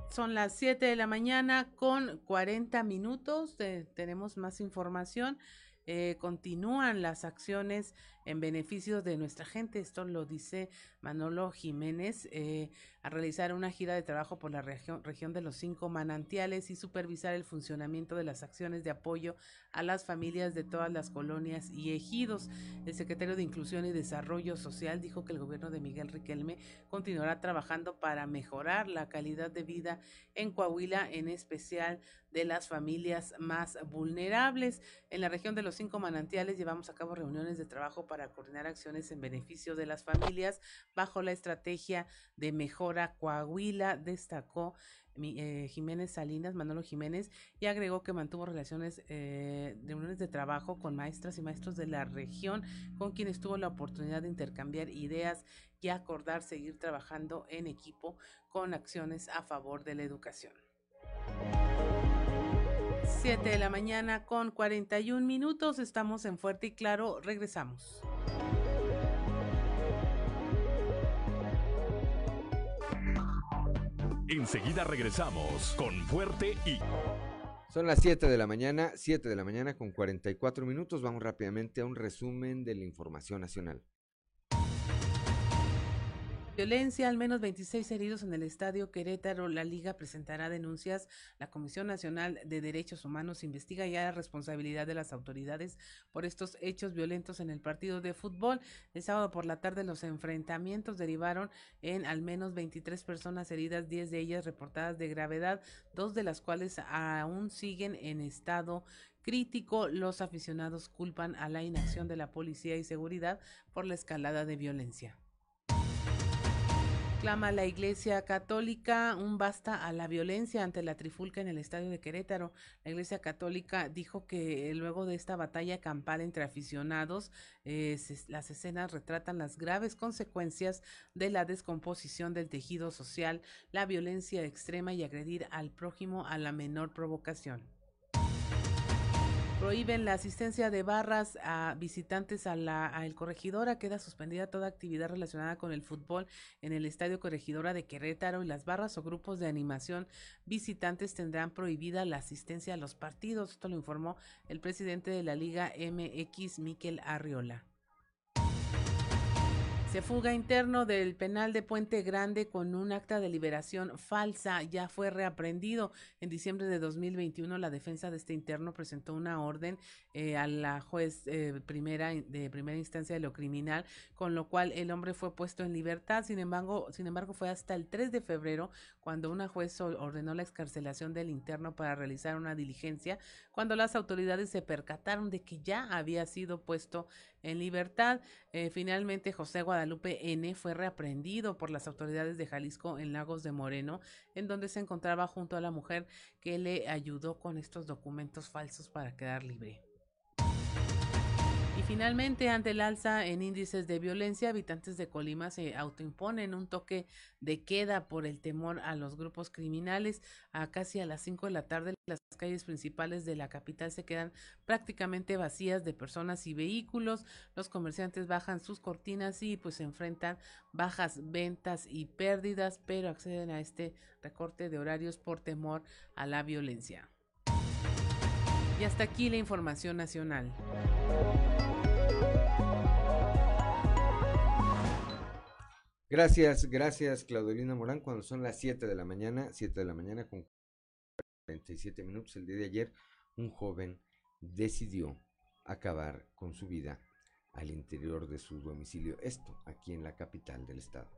Son las 7 de la mañana con 40 minutos. Tenemos más información. Eh, continúan las acciones en beneficio de nuestra gente. Esto lo dice Manolo Jiménez, eh, a realizar una gira de trabajo por la región, región de los cinco manantiales y supervisar el funcionamiento de las acciones de apoyo a las familias de todas las colonias y ejidos. El secretario de Inclusión y Desarrollo Social dijo que el gobierno de Miguel Riquelme continuará trabajando para mejorar la calidad de vida en Coahuila, en especial de las familias más vulnerables. En la región de los cinco manantiales llevamos a cabo reuniones de trabajo para coordinar acciones en beneficio de las familias bajo la estrategia de mejora Coahuila, destacó eh, Jiménez Salinas, Manolo Jiménez, y agregó que mantuvo relaciones, eh, reuniones de trabajo con maestras y maestros de la región, con quienes tuvo la oportunidad de intercambiar ideas y acordar seguir trabajando en equipo con acciones a favor de la educación. 7 de la mañana con 41 minutos, estamos en Fuerte y Claro, regresamos. Enseguida regresamos con Fuerte y Son las 7 de la mañana, 7 de la mañana con 44 minutos. Vamos rápidamente a un resumen de la información nacional. Violencia, al menos 26 heridos en el estadio Querétaro. La liga presentará denuncias. La Comisión Nacional de Derechos Humanos investiga ya la responsabilidad de las autoridades por estos hechos violentos en el partido de fútbol. El sábado por la tarde los enfrentamientos derivaron en al menos 23 personas heridas, 10 de ellas reportadas de gravedad, dos de las cuales aún siguen en estado crítico. Los aficionados culpan a la inacción de la policía y seguridad por la escalada de violencia. Clama la Iglesia Católica un basta a la violencia ante la trifulca en el estadio de Querétaro. La Iglesia Católica dijo que luego de esta batalla campal entre aficionados, eh, las escenas retratan las graves consecuencias de la descomposición del tejido social, la violencia extrema y agredir al prójimo a la menor provocación. Prohíben la asistencia de barras a visitantes a la el Corregidora. Queda suspendida toda actividad relacionada con el fútbol en el Estadio Corregidora de Querétaro y las barras o grupos de animación visitantes tendrán prohibida la asistencia a los partidos. Esto lo informó el presidente de la Liga MX, Miquel Arriola. Se fuga interno del penal de Puente Grande con un acta de liberación falsa. Ya fue reaprendido. En diciembre de 2021, la defensa de este interno presentó una orden eh, a la juez eh, primera de primera instancia de lo criminal, con lo cual el hombre fue puesto en libertad. Sin embargo, sin embargo, fue hasta el 3 de febrero cuando una juez ordenó la excarcelación del interno para realizar una diligencia, cuando las autoridades se percataron de que ya había sido puesto en libertad. Eh, finalmente, José Guadalupe N. fue reaprendido por las autoridades de Jalisco en Lagos de Moreno, en donde se encontraba junto a la mujer que le ayudó con estos documentos falsos para quedar libre. Finalmente, ante el alza en índices de violencia, habitantes de Colima se autoimponen un toque de queda por el temor a los grupos criminales. A casi a las 5 de la tarde, las calles principales de la capital se quedan prácticamente vacías de personas y vehículos. Los comerciantes bajan sus cortinas y pues se enfrentan bajas ventas y pérdidas, pero acceden a este recorte de horarios por temor a la violencia. Y hasta aquí la información nacional. Gracias, gracias Claudelina Morán. Cuando son las 7 de la mañana, 7 de la mañana con 47 minutos, el día de ayer, un joven decidió acabar con su vida al interior de su domicilio. Esto aquí en la capital del estado.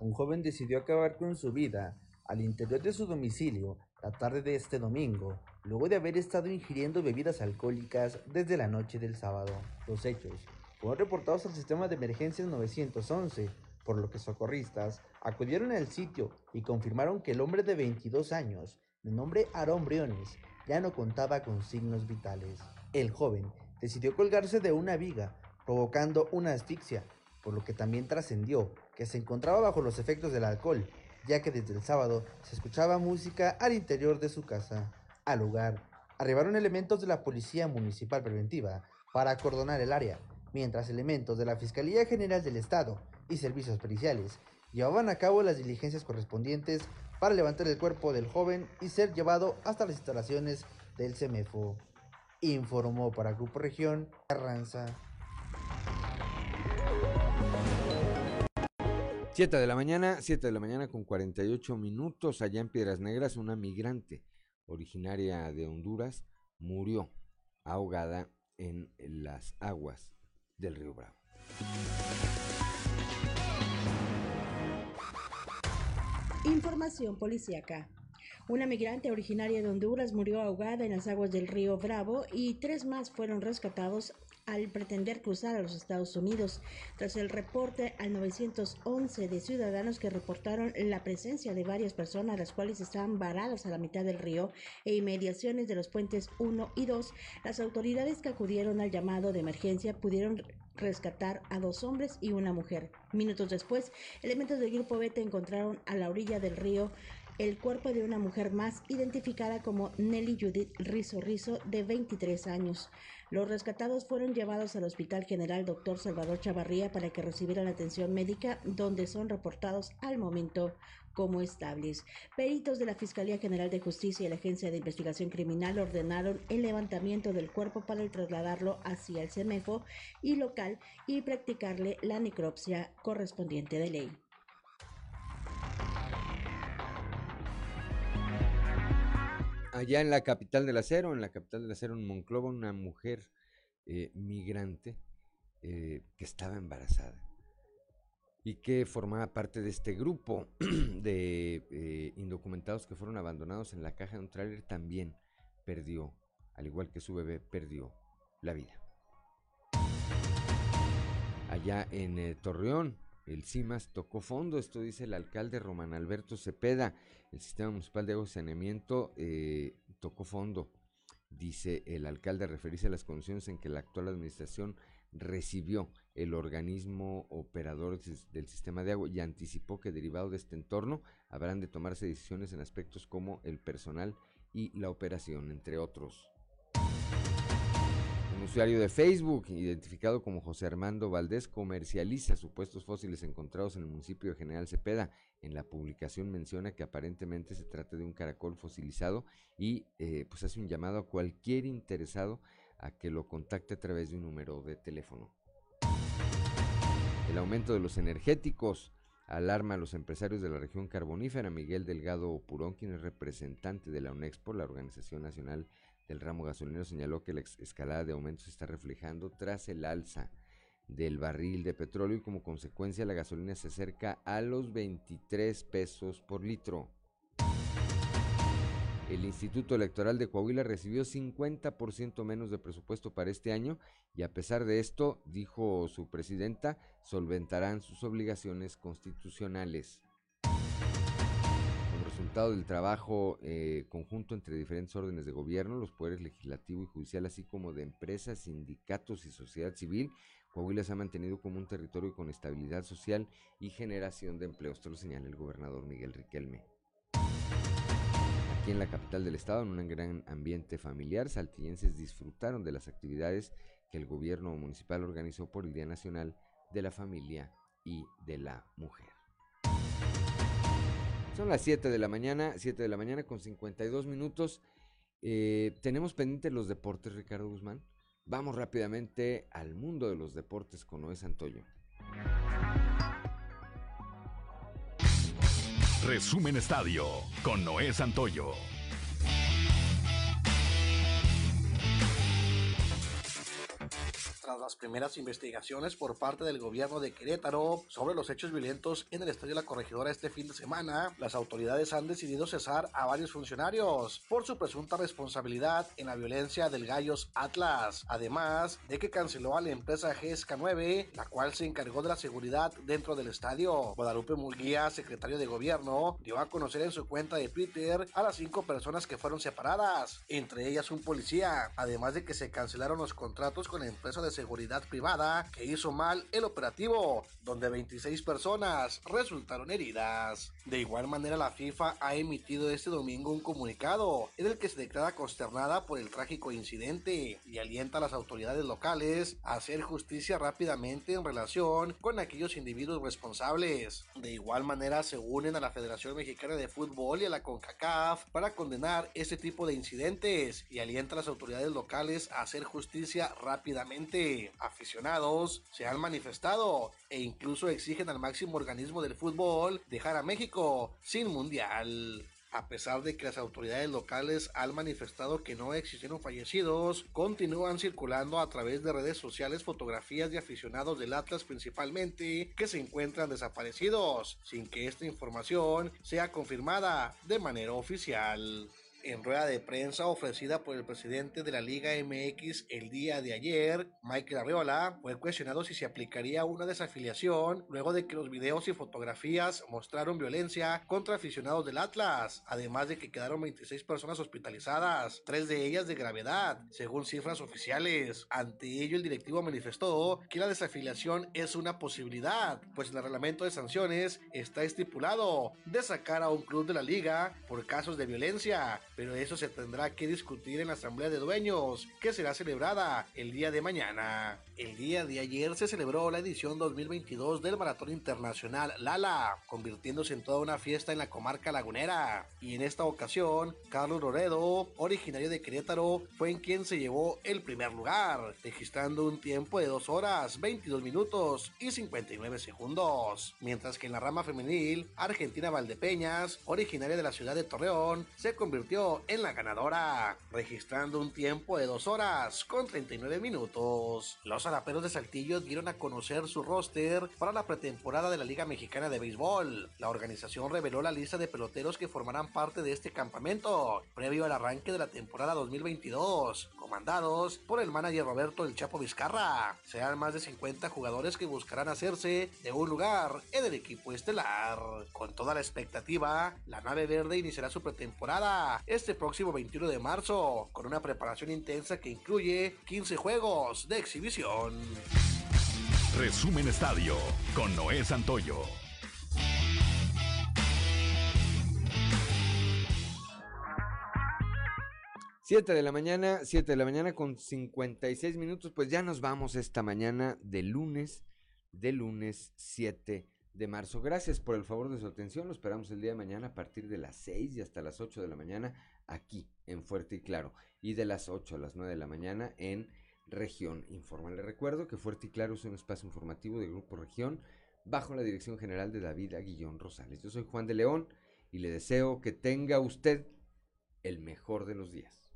Un joven decidió acabar con su vida al interior de su domicilio la tarde de este domingo, luego de haber estado ingiriendo bebidas alcohólicas desde la noche del sábado. Los hechos fueron reportados al sistema de emergencias 911, por lo que socorristas acudieron al sitio y confirmaron que el hombre de 22 años, de nombre Aarón Briones, ya no contaba con signos vitales. El joven decidió colgarse de una viga, provocando una asfixia, por lo que también trascendió que se encontraba bajo los efectos del alcohol, ya que desde el sábado se escuchaba música al interior de su casa. Al lugar, arribaron elementos de la Policía Municipal Preventiva para acordonar el área, mientras elementos de la Fiscalía General del Estado y servicios periciales llevaban a cabo las diligencias correspondientes para levantar el cuerpo del joven y ser llevado hasta las instalaciones del CEMEFO. Informó para Grupo Región Carranza. 7 de la mañana, 7 de la mañana con 48 minutos, allá en Piedras Negras, una migrante originaria de Honduras murió ahogada en las aguas del río Bravo. Información policíaca. Una migrante originaria de Honduras murió ahogada en las aguas del río Bravo y tres más fueron rescatados al pretender cruzar a los Estados Unidos. Tras el reporte al 911 de ciudadanos que reportaron la presencia de varias personas, las cuales estaban varadas a la mitad del río e inmediaciones de los puentes 1 y 2, las autoridades que acudieron al llamado de emergencia pudieron rescatar a dos hombres y una mujer. Minutos después, elementos del grupo Beta encontraron a la orilla del río el cuerpo de una mujer más identificada como Nelly Judith Rizo Rizo de 23 años. Los rescatados fueron llevados al Hospital General Dr. Salvador Chavarría para que recibieran atención médica donde son reportados al momento como estables. Peritos de la Fiscalía General de Justicia y la Agencia de Investigación Criminal ordenaron el levantamiento del cuerpo para trasladarlo hacia el CEMEFO y local y practicarle la necropsia correspondiente de ley. Allá en la capital del acero, en la capital del acero, en Monclova, una mujer eh, migrante eh, que estaba embarazada y que formaba parte de este grupo (clears throat) de eh, indocumentados que fueron abandonados en la caja de un tráiler, también perdió, al igual que su bebé, perdió la vida. Allá en Torreón, el CIMAS tocó fondo, esto dice el alcalde Román Alberto Cepeda. El sistema municipal de agua y saneamiento eh, tocó fondo, dice el alcalde, referirse a las condiciones en que la actual administración recibió el organismo operador del sistema de agua y anticipó que derivado de este entorno habrán de tomarse decisiones en aspectos como el personal y la operación, entre otros usuario de Facebook, identificado como José Armando Valdés, comercializa supuestos fósiles encontrados en el municipio de General Cepeda. En la publicación menciona que aparentemente se trata de un caracol fosilizado y eh, pues hace un llamado a cualquier interesado a que lo contacte a través de un número de teléfono. El aumento de los energéticos alarma a los empresarios de la región carbonífera. Miguel Delgado Purón, quien es representante de la UNEXPO, la Organización Nacional el ramo gasolinero señaló que la escalada de aumentos se está reflejando tras el alza del barril de petróleo y como consecuencia la gasolina se acerca a los 23 pesos por litro. El Instituto Electoral de Coahuila recibió 50% menos de presupuesto para este año y a pesar de esto, dijo su presidenta, solventarán sus obligaciones constitucionales resultado del trabajo eh, conjunto entre diferentes órdenes de gobierno, los poderes legislativo y judicial, así como de empresas, sindicatos y sociedad civil, Coahuila se ha mantenido como un territorio con estabilidad social y generación de empleos. Esto lo señala el gobernador Miguel Riquelme. Aquí en la capital del estado, en un gran ambiente familiar, saltillenses disfrutaron de las actividades que el gobierno municipal organizó por el Día Nacional de la Familia y de la Mujer. Son las 7 de la mañana, 7 de la mañana con 52 minutos. Eh, tenemos pendientes los deportes, Ricardo Guzmán. Vamos rápidamente al mundo de los deportes con Noé Santoyo. Resumen Estadio con Noé Santoyo. Las primeras investigaciones por parte del gobierno de Querétaro sobre los hechos violentos en el estadio La Corregidora este fin de semana, las autoridades han decidido cesar a varios funcionarios por su presunta responsabilidad en la violencia del Gallos Atlas, además de que canceló a la empresa GSK 9, la cual se encargó de la seguridad dentro del estadio. Guadalupe Murguía, secretario de gobierno, dio a conocer en su cuenta de Twitter a las cinco personas que fueron separadas, entre ellas un policía, además de que se cancelaron los contratos con la empresa de seguridad privada que hizo mal el operativo, donde 26 personas resultaron heridas. De igual manera, la FIFA ha emitido este domingo un comunicado en el que se declara consternada por el trágico incidente y alienta a las autoridades locales a hacer justicia rápidamente en relación con aquellos individuos responsables. De igual manera, se unen a la Federación Mexicana de Fútbol y a la CONCACAF para condenar este tipo de incidentes y alienta a las autoridades locales a hacer justicia rápidamente aficionados se han manifestado e incluso exigen al máximo organismo del fútbol dejar a México sin mundial. A pesar de que las autoridades locales han manifestado que no existieron fallecidos, continúan circulando a través de redes sociales fotografías de aficionados del Atlas principalmente que se encuentran desaparecidos, sin que esta información sea confirmada de manera oficial. En rueda de prensa ofrecida por el presidente de la Liga MX el día de ayer, Michael Arriola, fue cuestionado si se aplicaría una desafiliación luego de que los videos y fotografías mostraron violencia contra aficionados del Atlas, además de que quedaron 26 personas hospitalizadas, tres de ellas de gravedad, según cifras oficiales. Ante ello, el directivo manifestó que la desafiliación es una posibilidad, pues el reglamento de sanciones está estipulado de sacar a un club de la liga por casos de violencia, pero eso se tendrá que discutir en la Asamblea de Dueños, que será celebrada el día de mañana. El día de ayer se celebró la edición 2022 del Maratón Internacional Lala, convirtiéndose en toda una fiesta en la comarca lagunera. Y en esta ocasión, Carlos Loredo, originario de Querétaro, fue en quien se llevó el primer lugar, registrando un tiempo de 2 horas, 22 minutos y 59 segundos. Mientras que en la rama femenil, Argentina Valdepeñas, originaria de la ciudad de Torreón, se convirtió en la ganadora, registrando un tiempo de 2 horas con 39 minutos. Los araperos de Saltillo dieron a conocer su roster para la pretemporada de la Liga Mexicana de Béisbol. La organización reveló la lista de peloteros que formarán parte de este campamento, previo al arranque de la temporada 2022, comandados por el manager Roberto El Chapo Vizcarra. Serán más de 50 jugadores que buscarán hacerse de un lugar en el equipo estelar. Con toda la expectativa, la nave verde iniciará su pretemporada este próximo 21 de marzo, con una preparación intensa que incluye 15 juegos de exhibición. Resumen Estadio con Noé Santoyo. Siete de la mañana, 7 de la mañana con 56 minutos, pues ya nos vamos esta mañana de lunes, de lunes 7 de marzo. Gracias por el favor de su atención, lo esperamos el día de mañana a partir de las 6 y hasta las 8 de la mañana aquí en Fuerte y Claro y de las 8 a las 9 de la mañana en Región Informa. Le recuerdo que Fuerte y Claro es un espacio informativo de Grupo Región bajo la dirección general de David Aguillón Rosales. Yo soy Juan de León y le deseo que tenga usted el mejor de los días.